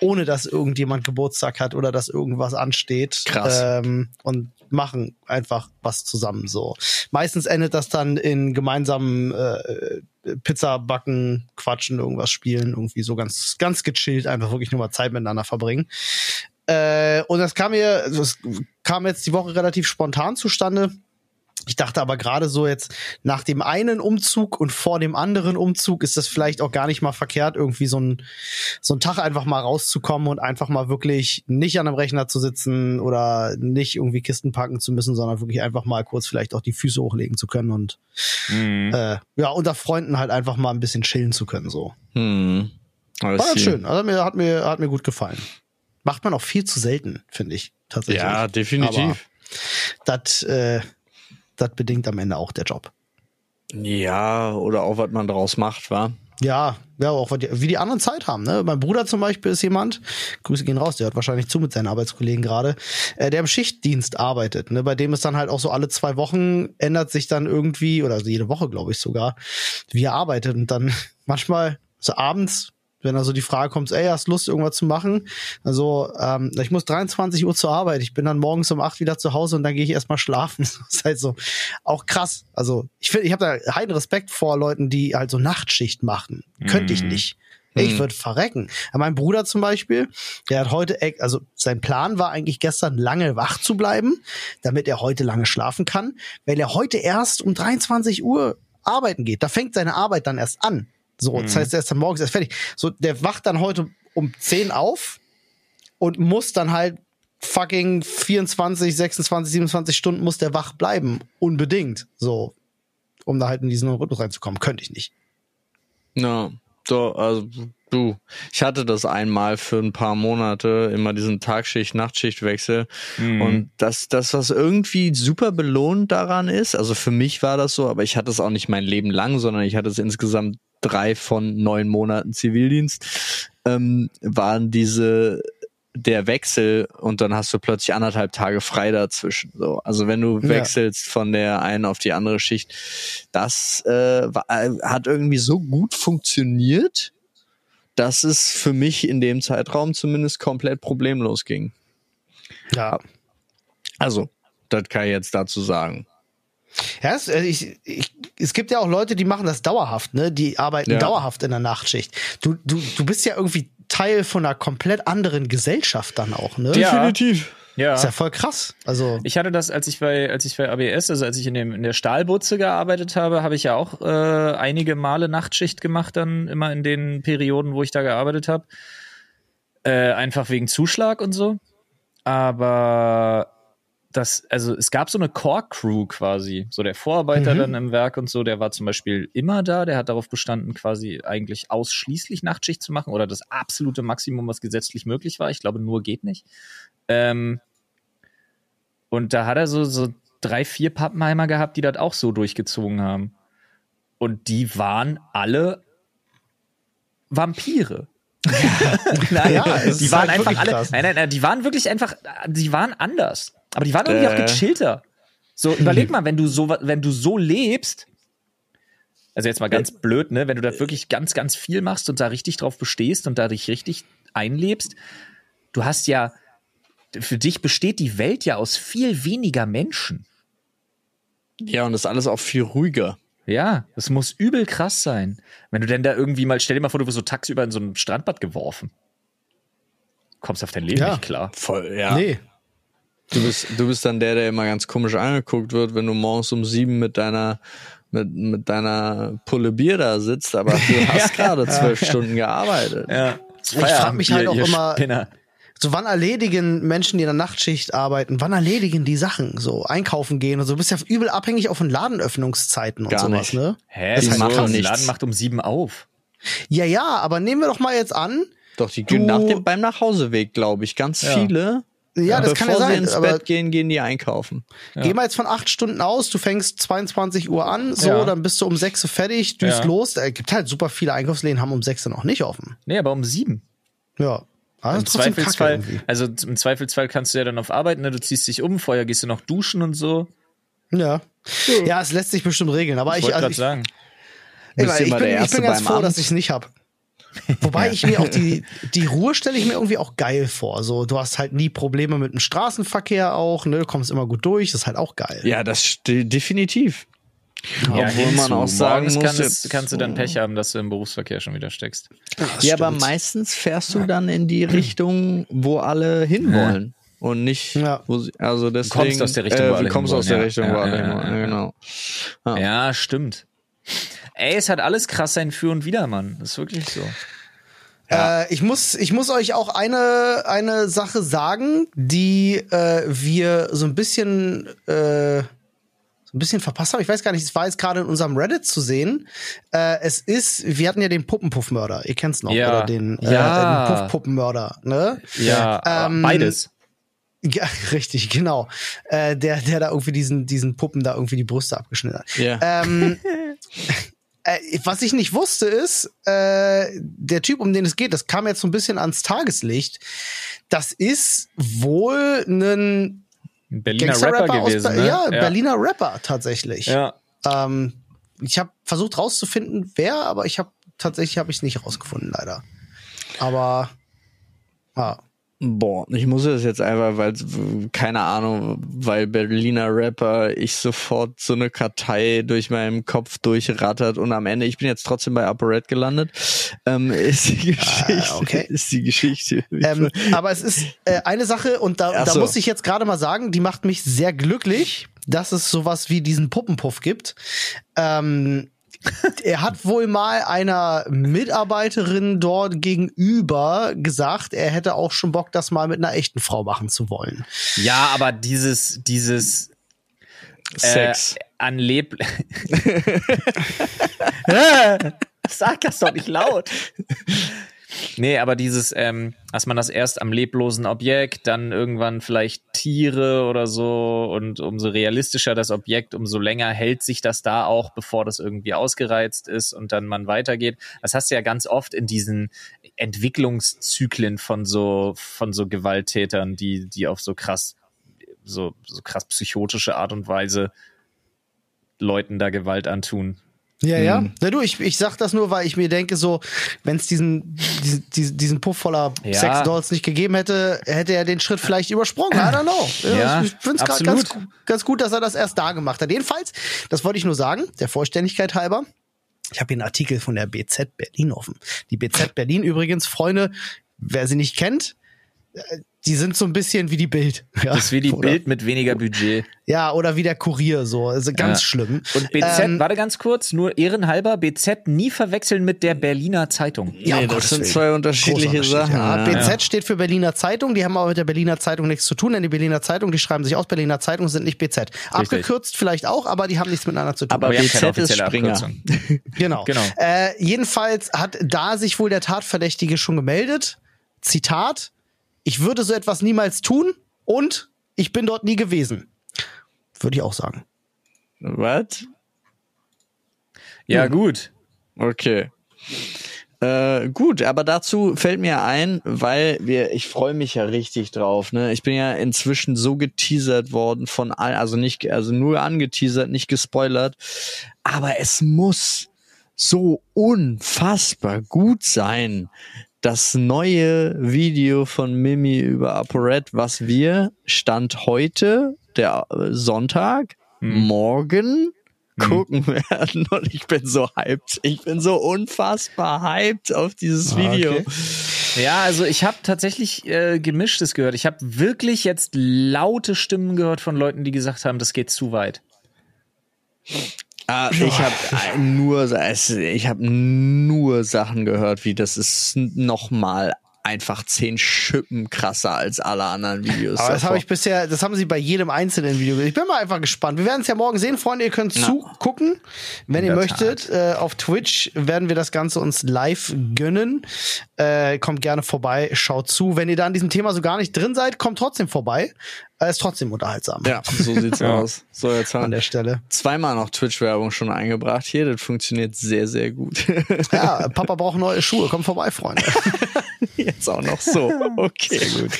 ohne dass irgendjemand Geburtstag hat oder dass irgendwas ansteht. Krass. Ähm, und machen einfach was zusammen so. Meistens endet das dann in gemeinsamen äh, Pizza backen, quatschen, irgendwas spielen, irgendwie so ganz, ganz gechillt, einfach wirklich nur mal Zeit miteinander verbringen. Äh, und das kam mir, es kam jetzt die Woche relativ spontan zustande. Ich dachte aber gerade so jetzt nach dem einen Umzug und vor dem anderen Umzug ist das vielleicht auch gar nicht mal verkehrt, irgendwie so ein, so ein Tag einfach mal rauszukommen und einfach mal wirklich nicht an einem Rechner zu sitzen oder nicht irgendwie Kisten packen zu müssen, sondern wirklich einfach mal kurz vielleicht auch die Füße hochlegen zu können und Mhm. äh, ja, unter Freunden halt einfach mal ein bisschen chillen zu können. So. Hm. War ganz schön. Also mir hat mir, hat mir gut gefallen. Macht man auch viel zu selten, finde ich, tatsächlich. Ja, definitiv. Das äh, das bedingt am Ende auch der Job. Ja, oder auch was man draus macht, war. Ja, ja, auch wie die anderen Zeit haben. Ne? Mein Bruder zum Beispiel ist jemand, Grüße gehen raus, der hört wahrscheinlich zu mit seinen Arbeitskollegen gerade, äh, der im Schichtdienst arbeitet. Ne? Bei dem ist dann halt auch so alle zwei Wochen ändert sich dann irgendwie, oder jede Woche glaube ich sogar, wie er arbeitet. Und dann [LAUGHS] manchmal so abends wenn also die Frage kommt, ey, hast Lust, irgendwas zu machen? Also, ähm, ich muss 23 Uhr zur Arbeit, ich bin dann morgens um 8 wieder zu Hause und dann gehe ich erstmal schlafen. [LAUGHS] Das ist halt so auch krass. Also, ich finde, ich habe da heiden Respekt vor Leuten, die halt so Nachtschicht machen. Mhm. Könnte ich mhm. nicht. Ich mhm. würde verrecken. Mein Bruder zum Beispiel, der hat heute, also sein Plan war eigentlich gestern lange wach zu bleiben, damit er heute lange schlafen kann, weil er heute erst um 23 Uhr arbeiten geht. Da fängt seine Arbeit dann erst an. So, mhm. das heißt, er ist dann morgens erst fertig. So, der wacht dann heute um 10 auf und muss dann halt fucking 24, 26, 27 Stunden muss der wach bleiben. Unbedingt. So. Um da halt in diesen Rhythmus reinzukommen. Könnte ich nicht. Ja, so, also du, ich hatte das einmal für ein paar Monate, immer diesen Tagschicht, Nachtschichtwechsel. Mhm. Und das, das, was irgendwie super belohnt daran ist, also für mich war das so, aber ich hatte es auch nicht mein Leben lang, sondern ich hatte es insgesamt drei von neun Monaten Zivildienst, ähm, waren diese der Wechsel und dann hast du plötzlich anderthalb Tage frei dazwischen. So, also wenn du wechselst ja. von der einen auf die andere Schicht, das äh, war, hat irgendwie so gut funktioniert, dass es für mich in dem Zeitraum zumindest komplett problemlos ging. Ja. Also, das kann ich jetzt dazu sagen. Ja, also ich, ich, es gibt ja auch Leute, die machen das dauerhaft, ne? Die arbeiten ja. dauerhaft in der Nachtschicht. Du, du, du bist ja irgendwie Teil von einer komplett anderen Gesellschaft dann auch, ne? Ja. Definitiv. Ja. Ist ja voll krass. Also ich hatte das, als ich bei, als ich bei ABS, also als ich in, dem, in der Stahlbutze gearbeitet habe, habe ich ja auch äh, einige Male Nachtschicht gemacht, dann immer in den Perioden, wo ich da gearbeitet habe. Äh, einfach wegen Zuschlag und so. Aber das, also es gab so eine Core-Crew quasi, so der Vorarbeiter mhm. dann im Werk und so, der war zum Beispiel immer da, der hat darauf bestanden, quasi eigentlich ausschließlich Nachtschicht zu machen oder das absolute Maximum, was gesetzlich möglich war. Ich glaube, nur geht nicht. Ähm, und da hat er so, so drei, vier Pappenheimer gehabt, die das auch so durchgezogen haben. Und die waren alle Vampire. nein, ja, [LAUGHS] die waren halt einfach alle. Nein, nein, nein, die waren wirklich einfach, die waren anders. Aber die waren irgendwie äh. auch gechillter. So, überleg [LAUGHS] mal, wenn du so, wenn du so lebst, also jetzt mal ganz blöd, ne, wenn du da wirklich ganz, ganz viel machst und da richtig drauf bestehst und da dich richtig einlebst, du hast ja, für dich besteht die Welt ja aus viel weniger Menschen. Ja, und das ist alles auch viel ruhiger. Ja, das muss übel krass sein. Wenn du denn da irgendwie mal, stell dir mal vor, du wirst so tagsüber in so ein Strandbad geworfen. Kommst auf dein Leben ja. nicht klar. Voll, ja. Nee. Du bist, du bist dann der, der immer ganz komisch angeguckt wird, wenn du morgens um sieben mit deiner mit, mit deiner Pulle Bier da sitzt, aber du [LAUGHS] hast gerade zwölf Stunden gearbeitet. Ja. Ich frage mich halt auch immer, Spinner. so wann erledigen Menschen, die in der Nachtschicht arbeiten, wann erledigen die Sachen? So einkaufen gehen und so. Du bist ja übel abhängig auch von Ladenöffnungszeiten und Gar sowas, nicht. ne? Hä? Das ist halt so, der Laden macht um sieben auf. Ja, ja, aber nehmen wir doch mal jetzt an. Doch, die gehen nach dem, beim Nachhauseweg, glaube ich, ganz ja. viele ja, das Bevor kann ja sein. sie ins Bett gehen, gehen die einkaufen. Ja. Geh mal jetzt von acht Stunden aus, du fängst 22 Uhr an, so, ja. dann bist du um sechs Uhr fertig, düst ja. los. Es gibt halt super viele Einkaufsläden, haben um sechs noch nicht offen. Nee, aber um sieben. Ja. Also Im Zweifelsfall, also im Zweifelsfall kannst du ja dann auf Arbeiten, ne? du ziehst dich um, vorher gehst du noch duschen und so. Ja. Ja, es lässt sich bestimmt regeln, aber ich, ich, also ich, sagen. Ey, ich, bin, ich bin ganz froh, Amt. dass ich es nicht habe. [LAUGHS] Wobei ja. ich mir auch die, die Ruhe stelle ich mir irgendwie auch geil vor. So, du hast halt nie Probleme mit dem Straßenverkehr auch, ne? Du kommst immer gut durch, das ist halt auch geil. Ja, das definitiv. Ja, Obwohl man auch sagen muss, kann es, kannst du dann Pech haben, dass du im Berufsverkehr schon wieder steckst. Ja, stimmt. aber meistens fährst du dann in die Richtung, wo alle hinwollen. Und nicht, ja. wo sie, also deswegen. Du kommst aus der Richtung, äh, wo alle kommst aus der Richtung, wo alle hinwollen. Genau. Ja, stimmt. Ey, es hat alles krass sein Für und Wider, Mann. Das ist wirklich so. Ja. Äh, ich, muss, ich muss euch auch eine, eine Sache sagen, die äh, wir so ein bisschen, äh, so ein bisschen verpasst haben. Ich weiß gar nicht, es war jetzt gerade in unserem Reddit zu sehen. Äh, es ist, wir hatten ja den Puppenpuffmörder, ihr kennt's noch, ja. oder den, äh, ja. den Puffpuppenmörder, ne? Ja, ähm, beides. Ja, [LAUGHS] richtig, genau. Äh, der, der da irgendwie diesen, diesen Puppen da irgendwie die Brüste abgeschnitten hat. Ja. Ähm, [LAUGHS] Äh, was ich nicht wusste ist, äh, der Typ, um den es geht, das kam jetzt so ein bisschen ans Tageslicht. Das ist wohl ein Berliner Rapper aus gewesen. Be ne? ja, Berliner Rapper tatsächlich. Ja. Ähm, ich habe versucht rauszufinden, wer, aber ich habe tatsächlich habe ich es nicht rausgefunden, leider. Aber ja. Boah, ich muss das jetzt einfach, weil, keine Ahnung, weil Berliner Rapper, ich sofort so eine Kartei durch meinen Kopf durchrattert und am Ende, ich bin jetzt trotzdem bei Upper Red gelandet, ähm, [LAUGHS] ist die Geschichte, Ah, okay. ist die Geschichte. Ähm, aber es ist äh, eine Sache, und da, Ach da so. muss ich jetzt gerade mal sagen, die macht mich sehr glücklich, dass es sowas wie diesen Puppenpuff gibt. Ähm, er hat wohl mal einer Mitarbeiterin dort gegenüber gesagt, er hätte auch schon Bock, das mal mit einer echten Frau machen zu wollen. ja, aber dieses, dieses Sex. Äh, an Leb. [LAUGHS] [LAUGHS] Sag das doch nicht laut. Nee, aber dieses, ähm, dass man das erst am leblosen Objekt, dann irgendwann vielleicht Tiere oder so und umso realistischer das Objekt, umso länger hält sich das da auch, bevor das irgendwie ausgereizt ist und dann man weitergeht. Das hast du ja ganz oft in diesen Entwicklungszyklen von so, von so Gewalttätern, die, die auf so krass, so, so krass psychotische Art und Weise Leuten da Gewalt antun. Ja, ja. Ja, du, ich, ich sag das nur, weil ich mir denke, so, wenn es diesen, diesen, diesen, Puff voller Ja. Sexdolls nicht gegeben hätte, hätte er den Schritt vielleicht übersprungen. I don't know. Ja, ich finde es ganz, ganz gut, dass er das erst da gemacht hat. Jedenfalls, das wollte ich nur sagen, der Vollständigkeit halber. Ich habe hier einen Artikel von der BZ Berlin offen. Die BZ Berlin übrigens, Freunde, wer sie nicht kennt, äh, die sind so ein bisschen wie die Bild. [LAUGHS] Ja, Das ist wie die oder, Bild mit weniger Budget. Ja, oder wie der Kurier, so. Also ganz Ja. schlimm. Und BZ, Ähm, warte ganz kurz, nur ehrenhalber, BZ nie verwechseln mit der Berliner Zeitung. Ja, nee, Gottes das sind zwei unterschiedliche Sachen. Ja. Ja. BZ steht für Berliner Zeitung, die haben aber mit der Berliner Zeitung nichts zu tun, denn die Berliner Zeitung, die schreiben sich aus, Berliner Zeitung sind nicht BZ. Abgekürzt vielleicht auch, aber die haben nichts miteinander zu tun. Aber Aber wir haben keine BZ ist offizielle Springer. Abkürzung. [LAUGHS] genau. Genau. Äh, jedenfalls hat da sich wohl der Tatverdächtige schon gemeldet. Zitat, ich würde so etwas niemals tun und ich bin dort nie gewesen. Würde ich auch sagen. Was? Ja, gut. Okay. Äh, gut, aber dazu fällt mir ein, weil wir, ich freue mich ja richtig drauf, ne? Ich bin ja inzwischen so geteasert worden von all, also nicht, also nur angeteasert, nicht gespoilert, aber es muss so unfassbar gut sein. Das neue Video von Mimi über ApoRed, was wir Stand heute, der äh, Sonntag, morgen gucken werden [LAUGHS] und ich bin so hyped. Ich bin so unfassbar hyped auf dieses Video. okay. Ja, also ich habe tatsächlich äh, gemischtes gehört. Ich habe wirklich jetzt laute Stimmen gehört von Leuten, die gesagt haben, das geht zu weit. Ah, ich habe nur, es- ich habe nur Sachen gehört, wie das ist noch mal einfach zehn Schippen krasser als alle anderen Videos. Aber das habe ich bisher, das haben sie bei jedem einzelnen Video gesehen. Ich bin mal einfach gespannt. Wir werden es ja morgen sehen, Freunde. Ihr könnt zugucken, wenn ihr der möchtet. Äh, auf Twitch werden wir das Ganze uns live gönnen. Äh, kommt gerne vorbei, schaut zu. Wenn ihr da an diesem Thema so gar nicht drin seid, kommt trotzdem vorbei. Äh, ist trotzdem unterhaltsam. ja, so sieht's aus. So, jetzt An haben der wir Stelle. zweimal noch Twitch-Werbung schon eingebracht hier. Das funktioniert sehr, sehr gut. Ja, Papa braucht neue Schuhe. Kommt vorbei, Freunde. [LAUGHS] [LAUGHS] jetzt auch noch so. Okay, gut.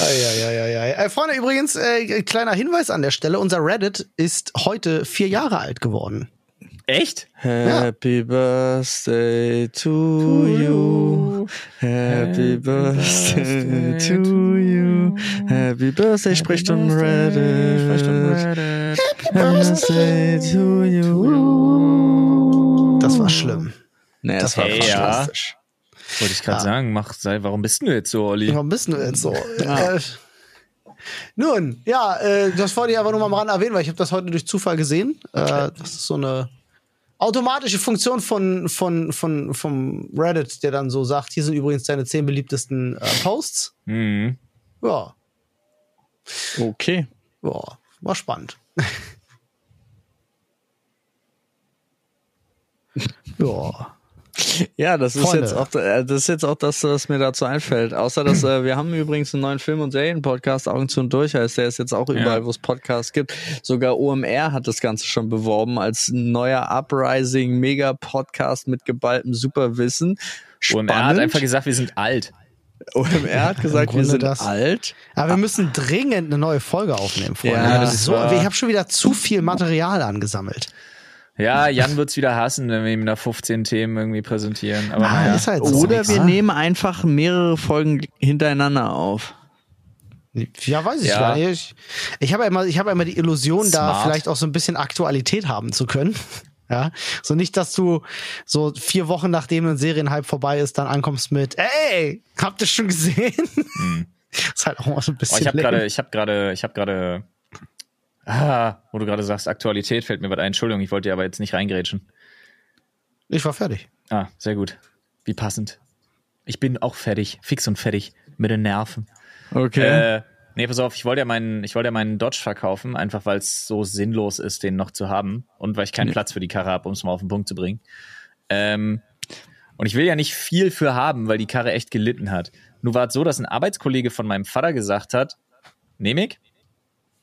Eieieiei. Äh, Freunde, übrigens, äh, kleiner Hinweis an der Stelle. Unser Reddit ist heute vier Jahre alt geworden. Echt? Happy Birthday to you. Happy Birthday to you. Happy Birthday, Sprechstunden Reddit. Happy Birthday to you. Das war schlimm. Nee, das, Das war ja. fantastisch. Wollte ich gerade sagen, mach, sei, warum bist du jetzt so, Olli? Warum bist du jetzt so? Äh, nun, ja, äh, das wollte ich aber nur mal am Rand erwähnen, weil ich habe das heute durch Zufall gesehen. Äh, das ist so eine automatische Funktion von, von, von, vom Reddit, der dann so sagt, hier sind übrigens deine zehn beliebtesten äh, Posts. Mhm. Ja, Okay. ja, war spannend. [LAUGHS] ja. Ja, das ist Freunde. jetzt auch äh, das ist jetzt auch das, was mir dazu einfällt. Außer dass äh, wir haben übrigens einen neuen Film- und Serienpodcast Augen zu und durch heißt, der ist jetzt auch überall, wo es Podcasts gibt. Sogar OMR hat das Ganze schon beworben als neuer Uprising Mega Podcast mit geballtem Superwissen. Spannend. Er hat einfach gesagt, wir sind alt. OMR hat [LAUGHS] gesagt, wir sind das. alt. Aber wir müssen dringend eine neue Folge aufnehmen, Freunde. Ja, so, ich habe schon wieder zu viel Material angesammelt. Ja, Jan wird's wieder hassen, wenn wir ihm da 15 Themen irgendwie präsentieren. Aber Ah, naja. ist halt so. Oder wir Ah. nehmen einfach mehrere Folgen hintereinander auf. Ja, weiß ich Ja. gar nicht. Ich, ich habe ja immer, ich habe immer die Illusion, da Smart. vielleicht auch so ein bisschen Aktualität haben zu können. [LAUGHS] Ja, so nicht, dass du so vier Wochen nachdem ein Serienhype vorbei ist, dann ankommst mit, ey, habt ihr schon gesehen? [LAUGHS] ist halt auch mal so ein Oh, bisschen. ich habe gerade, ich habe gerade, ich habe gerade, ah, wo du gerade sagst, Aktualität fällt mir was ein. Entschuldigung, ich wollte dir aber jetzt nicht reingrätschen. Ich war fertig. Ah, sehr gut. Wie passend. Ich bin auch fertig, fix und fertig mit den Nerven. Okay. Äh, nee, pass auf, ich wollte ja meinen, ich wollte ja meinen Dodge verkaufen, einfach weil es so sinnlos ist, den noch zu haben und weil ich keinen Platz für die Karre habe, um es mal auf den Punkt zu bringen. Ähm, und ich will ja nicht viel für haben, weil die Karre echt gelitten hat. Nur war es so, dass ein Arbeitskollege von meinem Vater gesagt hat, nehm ich.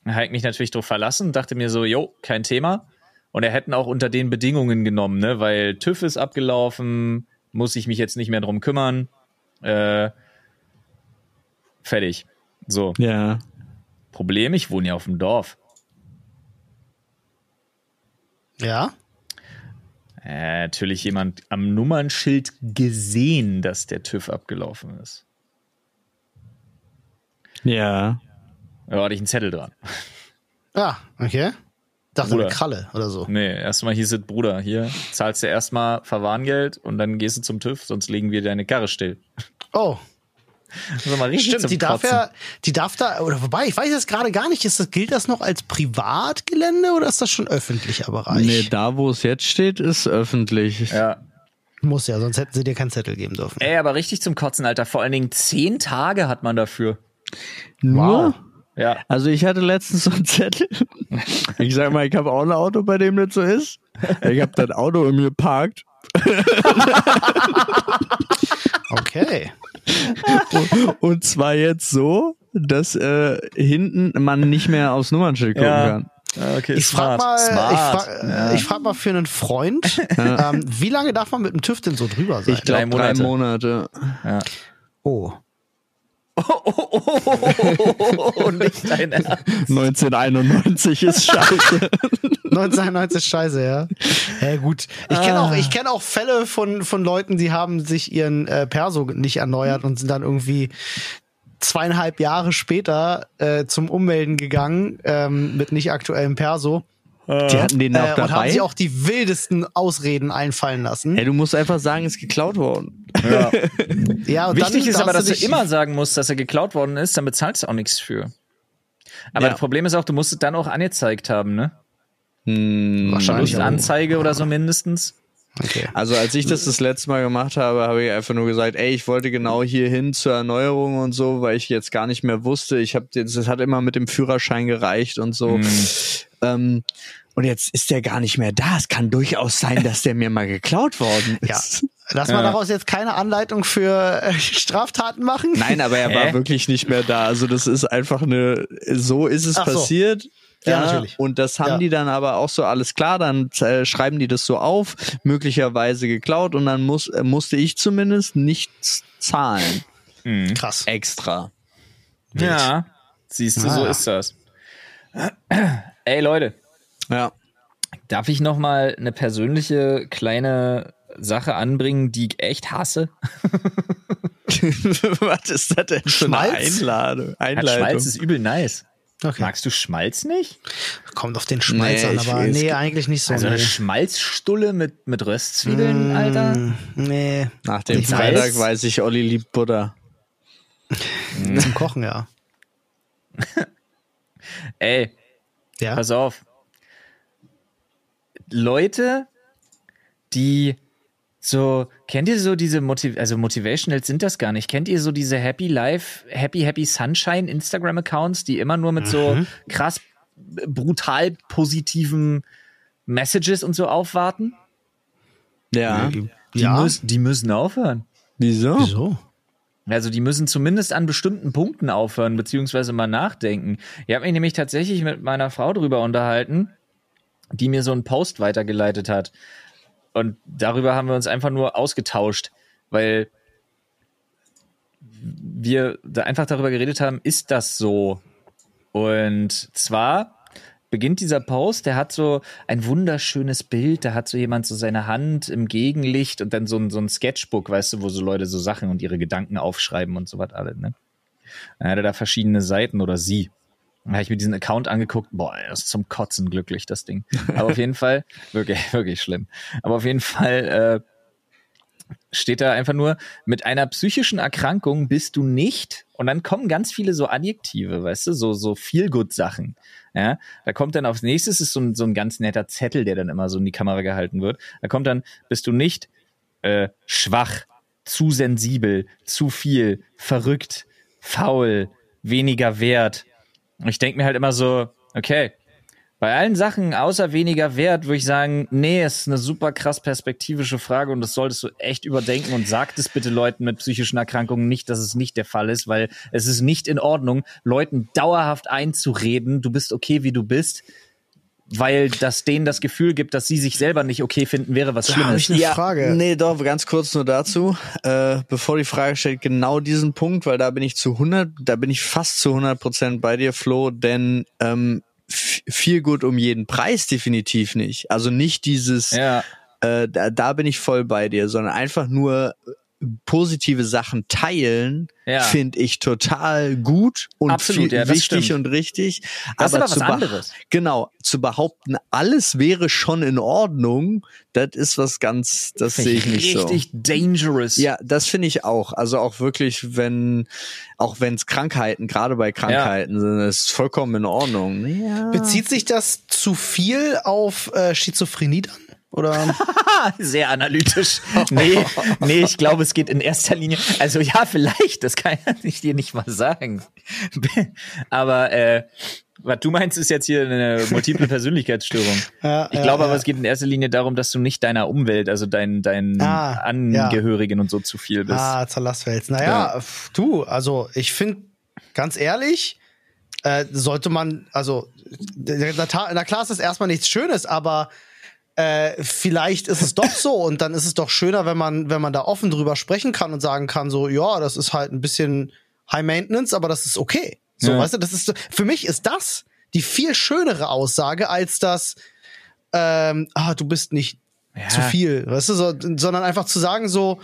Er hat mich natürlich drauf verlassen und dachte mir so, jo, kein Thema. Und er hätten auch unter den Bedingungen genommen, ne, weil TÜV ist abgelaufen, muss ich mich jetzt nicht mehr drum kümmern. Äh, fertig. So. ja. Problem, ich wohne ja auf dem Dorf. Ja? Äh, natürlich jemand am Nummernschild gesehen, dass der TÜV abgelaufen ist. Ja. Da hatte ich einen Zettel dran. Ja, okay. Dachte Bruder. eine Kralle oder so. Nee, erstmal hieß es, Bruder, hier zahlst du erstmal Verwarngeld und dann gehst du zum TÜV, sonst legen wir deine Karre still. Oh, Das ist mal richtig stimmt, zum die darf Kotzen. ja, die darf da, oder wobei, ich weiß jetzt gerade gar nicht, ist das, gilt das noch als Privatgelände oder ist das schon öffentlicher Bereich? Nee, da wo es jetzt steht, ist öffentlich. Ja. Muss ja, sonst hätten sie dir keinen Zettel geben dürfen. Ey, aber richtig zum Kotzen, Alter. Vor allen Dingen zehn Tage hat man dafür. Nur? Wow. Ja. Also ich hatte letztens so einen Zettel. [LAUGHS] Ich sag mal, ich habe auch ein Auto, bei dem das so ist. Ich habe das Auto in mir geparkt [LAUGHS] Okay. und zwar jetzt so, dass äh, hinten man nicht mehr aufs Nummernschild gucken Ja. kann. Okay, Ich frag mal, Smart. ich frag, äh, ich frag mal für einen Freund, ähm, wie lange darf man mit dem TÜV denn so drüber sein? Ich glaube Drei drei Monate. Monate. oh. Oh, nicht dein Ernst. 1991 ist scheiße. 1990 ist scheiße, ja. Ja, gut. Ich kenne auch, ich kenn auch Fälle von, von Leuten, die haben sich ihren äh, Perso nicht erneuert und sind dann irgendwie zweieinhalb Jahre später äh, zum Ummelden gegangen ähm, mit nicht aktuellem Perso Die hatten den äh, noch und haben dabei. sich auch die wildesten Ausreden einfallen lassen. Ey, du musst einfach sagen, ist geklaut worden. Ja. [LAUGHS] Ja, Wichtig dann ist aber, dass du immer sagen musst, dass er geklaut worden ist, dann bezahlst du auch nichts für. Aber Ja. das Problem ist auch, du musst es dann auch angezeigt haben, ne? wahrscheinlich auch. Anzeige oder so mindestens. Okay. Also als ich das das letzte Mal gemacht habe, habe ich einfach nur gesagt, ey, ich wollte genau hier hin zur Erneuerung und so, weil ich jetzt gar nicht mehr wusste. Ich habe jetzt, es hat immer mit dem Führerschein gereicht und so. Ähm, und jetzt ist der gar nicht mehr da. Es kann durchaus sein, dass der mir mal geklaut worden Ja. ist. Lass mal daraus jetzt keine Anleitung für äh, Straftaten machen. Nein, aber er war Hä? wirklich nicht mehr da. Also das ist einfach eine, so ist es Ach so. passiert. Ja, natürlich. Und das haben Ja. die dann aber auch so alles klar, dann äh, schreiben die das so auf, möglicherweise geklaut und dann muss, äh, musste ich zumindest nichts zahlen. Krass. Extra. Ja. Siehst du, so Ah. ist das. Ey, Leute, Ja. darf ich noch mal eine persönliche kleine Sache anbringen, die ich echt hasse? [LAUGHS] Was ist das denn für eine Schmalz? Einladung? Einleitung? Schmalz ist übel nice. Okay. Magst du Schmalz nicht? Kommt auf den Schmalz Nee, an, ich- aber nee, eigentlich nicht so. Also eine nee. Schmalzstulle mit, mit Röstzwiebeln, Alter? Mm, Nee. Nach dem Nicht Freitag Salz? weiß ich, Olli liebt Butter. Zum Kochen, ja. [LAUGHS] Ey, Ja. Pass auf. Leute, die so, kennt ihr so diese Motiv also Motivationals sind das gar nicht. Kennt ihr so diese Happy Life, Happy Happy Sunshine Instagram Accounts, die immer nur mit so krass b- brutal positiven Messages und so aufwarten? Ja. Die, Ja. müssen, die müssen aufhören. Wieso? Wieso? Also die müssen zumindest an bestimmten Punkten aufhören, beziehungsweise mal nachdenken. Ich habe mich nämlich tatsächlich mit meiner Frau drüber unterhalten, die mir so einen Post weitergeleitet hat. Und darüber haben wir uns einfach nur ausgetauscht, weil wir da einfach darüber geredet haben, ist das so? Und zwar beginnt dieser Post, der hat so ein wunderschönes Bild, da hat so jemand so seine Hand im Gegenlicht und dann so ein, so ein Sketchbook, weißt du, wo so Leute so Sachen und ihre Gedanken aufschreiben und so was alles, ne? Dann hat er da verschiedene Seiten oder sie. Dann habe ich mir diesen Account angeguckt, boah, das ist zum Kotzen glücklich, das Ding. Aber auf jeden Fall, [LAUGHS] wirklich, wirklich schlimm. Aber auf jeden Fall äh, steht da einfach nur, mit einer psychischen Erkrankung bist du nicht, und dann kommen ganz viele so Adjektive, weißt du, so, so Feel-Good-Sachen. Ja, da kommt dann aufs nächste, ist so ein, so ein ganz netter Zettel, der dann immer so in die Kamera gehalten wird. Da kommt dann, bist du nicht äh, schwach, zu sensibel, zu viel, verrückt, faul, weniger wert. Und ich denke mir halt immer so, okay, bei allen Sachen außer weniger wert würde ich sagen, nee, es ist eine super krass perspektivische Frage und das solltest du echt überdenken und sag es bitte Leuten mit psychischen Erkrankungen nicht, dass es nicht der Fall ist, weil es ist nicht in Ordnung, Leuten dauerhaft einzureden, du bist okay, wie du bist, weil das denen das Gefühl gibt, dass sie sich selber nicht okay finden, wäre was Da Schlimmes. ich eine ja, Frage. Nee, doch, ganz kurz nur dazu. Äh, bevor die Frage stellt, genau diesen Punkt, weil da bin ich zu 100, da bin ich fast zu 100 Prozent bei dir, Flo, denn ähm, viel gut um jeden Preis definitiv nicht. Also nicht dieses, Ja, äh, da, da bin ich voll bei dir, sondern einfach nur positive Sachen teilen, Ja. finde ich total gut und Absolut, viel, ja, wichtig stimmt. und richtig. Das ist aber was anderes. Genau, zu behaupten, alles wäre schon in Ordnung, das ist was ganz, das sehe ich nicht so. richtig dangerous. Ja, das finde ich auch. Also auch wirklich, wenn, auch wenn es Krankheiten, gerade bei Krankheiten sind, ist vollkommen in Ordnung. Ja. Bezieht sich das zu viel auf äh, Schizophrenie dann? Oder? [LAUGHS] Sehr analytisch. [LAUGHS] Nee, nee, ich glaube, es geht in erster Linie. Also ja, vielleicht, das kann [LAUGHS] ich dir nicht mal sagen. Aber äh, was du meinst, ist jetzt hier eine multiple Persönlichkeitsstörung. Ja, ich ja, glaube aber, ja. es geht in erster Linie darum, dass du nicht deiner Umwelt, also deinen deinen Ah, Angehörigen und so zu viel bist. ah, Zerlassfels. Naja, pf, du, also ich finde, ganz ehrlich, äh, sollte man, also, na klar ist das erstmal nichts Schönes, aber äh, vielleicht ist es doch so und dann ist es doch schöner, wenn man, wenn man da offen drüber sprechen kann und sagen kann, so, ja, das ist halt ein bisschen High Maintenance, aber das ist okay. So, Ja. weißt du, das ist, für mich ist das die viel schönere Aussage als das, ähm, ah, du bist nicht Ja. zu viel, weißt du, so, sondern einfach zu sagen so,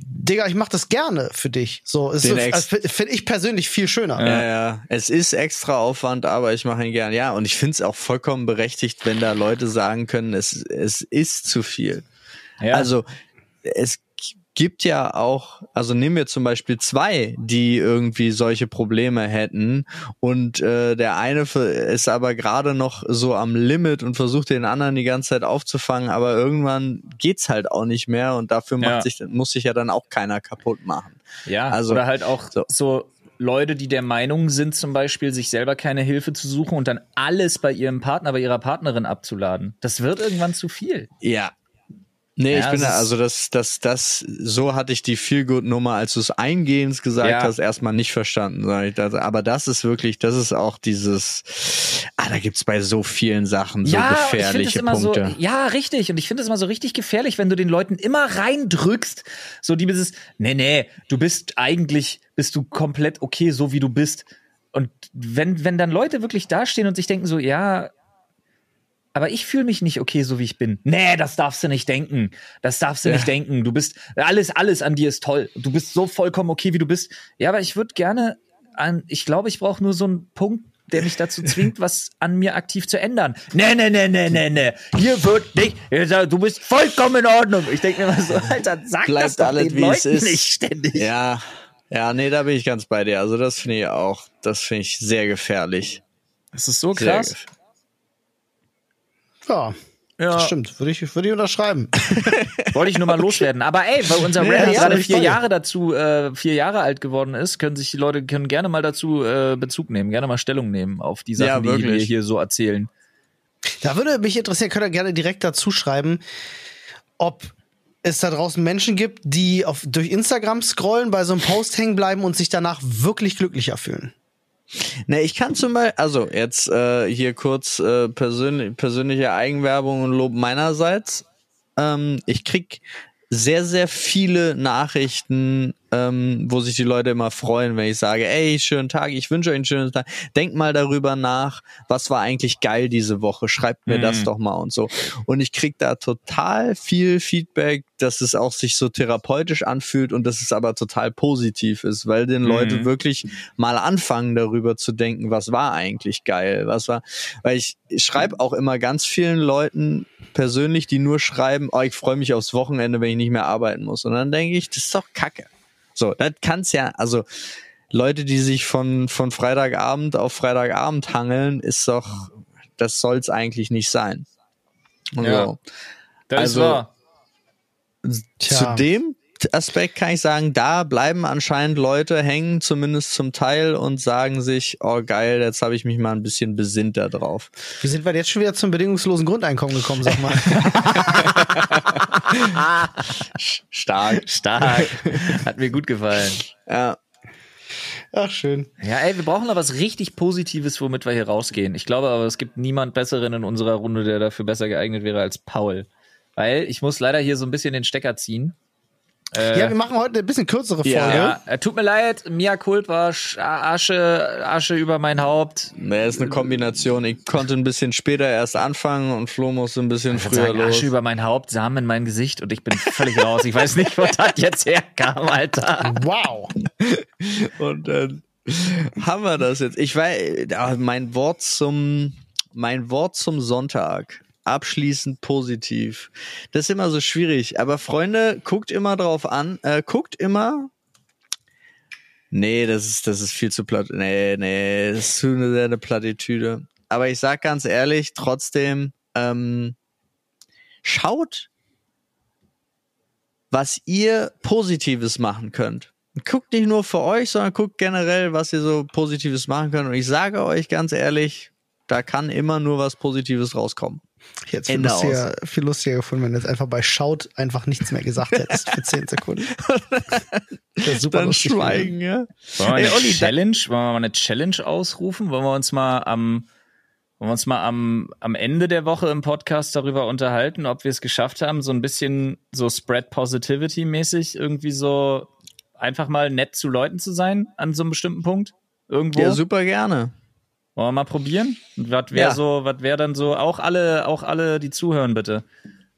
Digga, ich mach das gerne für dich. So, es ist, also, finde ich persönlich viel schöner. Ja, ja. Es ist extra Aufwand, aber ich mache ihn gern. Ja, und ich finde es auch vollkommen berechtigt, wenn da Leute sagen können, es, es ist zu viel. Ja. Also es gibt ja auch, also nehmen wir zum Beispiel zwei, die irgendwie solche Probleme hätten und äh, der eine ist aber gerade noch so am Limit und versucht den anderen die ganze Zeit aufzufangen, aber irgendwann geht's halt auch nicht mehr und dafür macht Ja. sich, muss sich ja dann auch keiner kaputt machen. Ja, Also, oder halt auch so. so. Leute, die der Meinung sind, zum Beispiel, sich selber keine Hilfe zu suchen und dann alles bei ihrem Partner, bei ihrer Partnerin abzuladen. Das wird irgendwann zu viel. Ja. Nee, Ja, ich bin da, also das, das, das, so hatte ich die Feelgood-Nummer, als du es eingehend gesagt Ja. hast, erstmal nicht verstanden. Sag ich. Das, aber das ist wirklich, das ist auch dieses, ah, da gibt's bei so vielen Sachen so ich finde es gefährliche immer Punkte. so, ja, richtig. Und ich finde es immer so richtig gefährlich, wenn du den Leuten immer reindrückst, so dieses, nee, nee, du bist eigentlich, bist du komplett okay, so wie du bist. Und wenn, wenn dann Leute wirklich dastehen und sich denken so, ja, aber ich fühle mich nicht okay, so wie ich bin. Nee, das darfst du nicht denken. Das darfst du Ja. nicht denken. Du bist, alles, alles an dir ist toll. Du bist so vollkommen okay, wie du bist. Ja, aber ich würde gerne an, ich glaube, ich brauche nur so einen Punkt, der mich dazu [LAUGHS] zwingt, was an mir aktiv zu ändern. Nee, nee, nee, nee, nee, nee. Hier wird nicht, du bist vollkommen in Ordnung. Ich denke mir immer so, Alter, sag das Bleibt doch alles, den wie es Leuten ist. nicht ständig. Ja, ja, nee, da bin ich ganz bei dir. Also das finde ich auch, das finde ich sehr gefährlich. Das ist so Sehr krass. Ja, Ja. das stimmt. Würde ich, würde ich unterschreiben. [LAUGHS] Wollte ich nur mal loswerden. Aber ey, weil unser Nee, Rap ja, gerade voll. vier Jahre dazu, äh, vier Jahre alt geworden ist, können sich die Leute können gerne mal dazu äh, Bezug nehmen, gerne mal Stellung nehmen auf die Sachen, Ja, die wir hier so erzählen. Da würde mich interessieren, könnt ihr gerne direkt dazu schreiben, ob es da draußen Menschen gibt, die auf, durch Instagram scrollen, bei so einem Post hängen bleiben und sich danach wirklich glücklicher fühlen. Ne, ich kann zum Beispiel, also jetzt äh, hier kurz äh, persönlich, persönliche Eigenwerbung und Lob meinerseits. Ähm, ich krieg sehr, sehr viele Nachrichten, ähm, wo sich die Leute immer freuen, wenn ich sage, ey, schönen Tag, ich wünsche euch einen schönen Tag. Denkt mal darüber nach, was war eigentlich geil diese Woche, schreibt mir mhm. das doch mal und so. Und ich krieg da total viel Feedback, dass es auch sich so therapeutisch anfühlt und dass es aber total positiv ist, weil den mhm. Leute wirklich mal anfangen, darüber zu denken, was war eigentlich geil, was war, weil ich, ich schreibe auch immer ganz vielen Leuten persönlich, die nur schreiben, oh, ich freue mich aufs Wochenende, wenn ich nicht mehr arbeiten muss. Und dann denke ich, das ist doch Kacke. So, das kann's ja, also Leute, die sich von, von Freitagabend auf Freitagabend hangeln, ist doch, das soll's eigentlich nicht sein. Ja, so. das also, ist wahr. Zu dem Aspekt kann ich sagen, da bleiben anscheinend Leute hängen, zumindest zum Teil, und sagen sich, oh geil, jetzt habe ich mich mal ein bisschen besinnt da drauf. Wie sind wir jetzt schon wieder zum bedingungslosen Grundeinkommen gekommen, sag mal? [LAUGHS] Stark. Stark. Hat mir gut gefallen. Ja. Ach, schön. Ja, ey, wir brauchen da was richtig Positives, womit wir hier rausgehen. Ich glaube aber, es gibt niemand Besseren in unserer Runde, der dafür besser geeignet wäre als Paul. Weil ich muss leider hier so ein bisschen den Stecker ziehen. Äh, ja, wir machen heute eine bisschen kürzere Folge. Ja, äh, tut mir leid, Mia Culpa, Asche, Asche über mein Haupt. Nee, ist eine Kombination. Ich konnte ein bisschen später erst anfangen und Flo musste ein bisschen früher sagen, los. Asche über mein Haupt, Samen in mein Gesicht und ich bin völlig raus. Ich weiß nicht, wo [LAUGHS] das jetzt herkam, Alter. Wow. und dann haben wir das jetzt. Ich weiß, mein Wort zum, mein Wort zum Sonntag abschließend positiv. Das ist immer so schwierig. Aber Freunde, guckt immer drauf an, äh, guckt immer. Nee, das ist, das ist viel zu platt. Nee, nee, das ist zu eine, eine Plattitüde. Aber ich sag ganz ehrlich, trotzdem, ähm, schaut, was ihr Positives machen könnt. Guckt nicht nur für euch, sondern guckt generell, was ihr so Positives machen könnt. Und ich sage euch ganz ehrlich, da kann immer nur was Positives rauskommen. Ich hätte es viel lustiger, viel lustiger gefunden, wenn du jetzt einfach bei Schaut einfach nichts mehr gesagt hättest für 10 Sekunden. [LAUGHS] das super Dann schweigen, ja. Wollen wir, eine Olli, Challenge, wollen wir mal eine Challenge ausrufen? Wollen wir uns mal am, wollen wir uns mal am, am Ende der Woche im Podcast darüber unterhalten, ob wir es geschafft haben, so ein bisschen so Spread Positivity mäßig irgendwie so einfach mal nett zu Leuten zu sein an so einem bestimmten Punkt? Irgendwo? Ja, super gerne. Wollen wir mal probieren? Was wäre ja. so, was wäre dann so, auch alle, auch alle, die zuhören, bitte.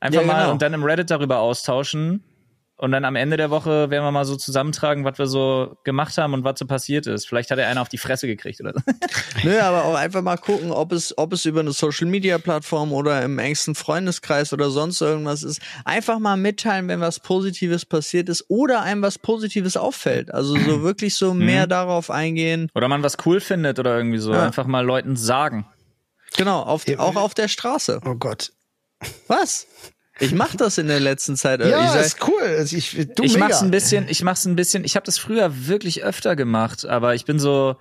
Einfach ja, mal genau. und dann im Reddit darüber austauschen, und dann am Ende der Woche werden wir mal so zusammentragen, was wir so gemacht haben und was so passiert ist. Vielleicht hat er einer auf die Fresse gekriegt oder so. [LAUGHS] Nö, aber auch einfach mal gucken, ob es, ob es über eine Social Media Plattform oder im engsten Freundeskreis oder sonst irgendwas ist. Einfach mal mitteilen, wenn was Positives passiert ist oder einem was Positives auffällt. Also so [CLEARS THROAT] wirklich so mehr mhm. darauf eingehen. Oder man was cool findet oder irgendwie so. Ja. Einfach mal Leuten sagen. Genau, auf, auch auf der Straße. Oh Gott. Was? Ich mache das in der letzten Zeit. Ja, ich sag, ist cool. Also ich, du ich mach's ein bisschen. Ich mach's ein bisschen. Ich habe das früher wirklich öfter gemacht, aber ich bin so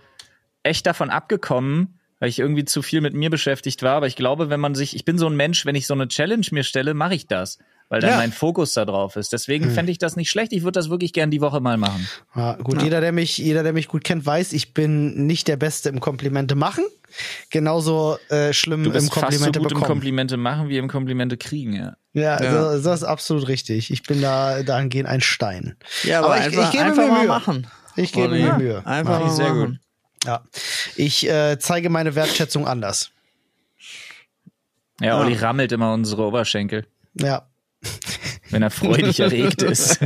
echt davon abgekommen, weil ich irgendwie zu viel mit mir beschäftigt war. Aber ich glaube, wenn man sich, ich bin so ein Mensch, wenn ich so eine Challenge mir stelle, mache ich das weil dann ja. mein Fokus da drauf ist. Deswegen hm. fände ich das nicht schlecht. Ich würde das wirklich gern die Woche mal machen. Ja, gut, ja. jeder, der mich, jeder, der mich gut kennt, weiß, ich bin nicht der Beste im Komplimente machen. Genauso äh, schlimm du bist im Komplimente fast so gut bekommen. im Komplimente machen wie im Komplimente kriegen, ja. Ja, ja. So, das ist absolut richtig. Ich bin da dahingehend ein Stein. Ja, aber, aber ich, ich, gebe einfach mir Mühe. machen. Ich gebe mir Mühe. Einfach mal sehr gut. Ja, ich äh, zeige meine Wertschätzung anders. Ja, Olli rammelt immer unsere Oberschenkel. Ja, [LAUGHS] wenn er freudig erregt ist.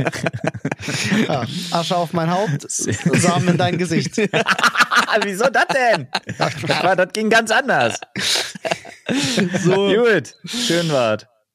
Ja, [LAUGHS] Asche auf mein Haupt, Samen in dein Gesicht. [LAUGHS] Wieso das denn? Das ging ganz anders. So. Gut, schön wart.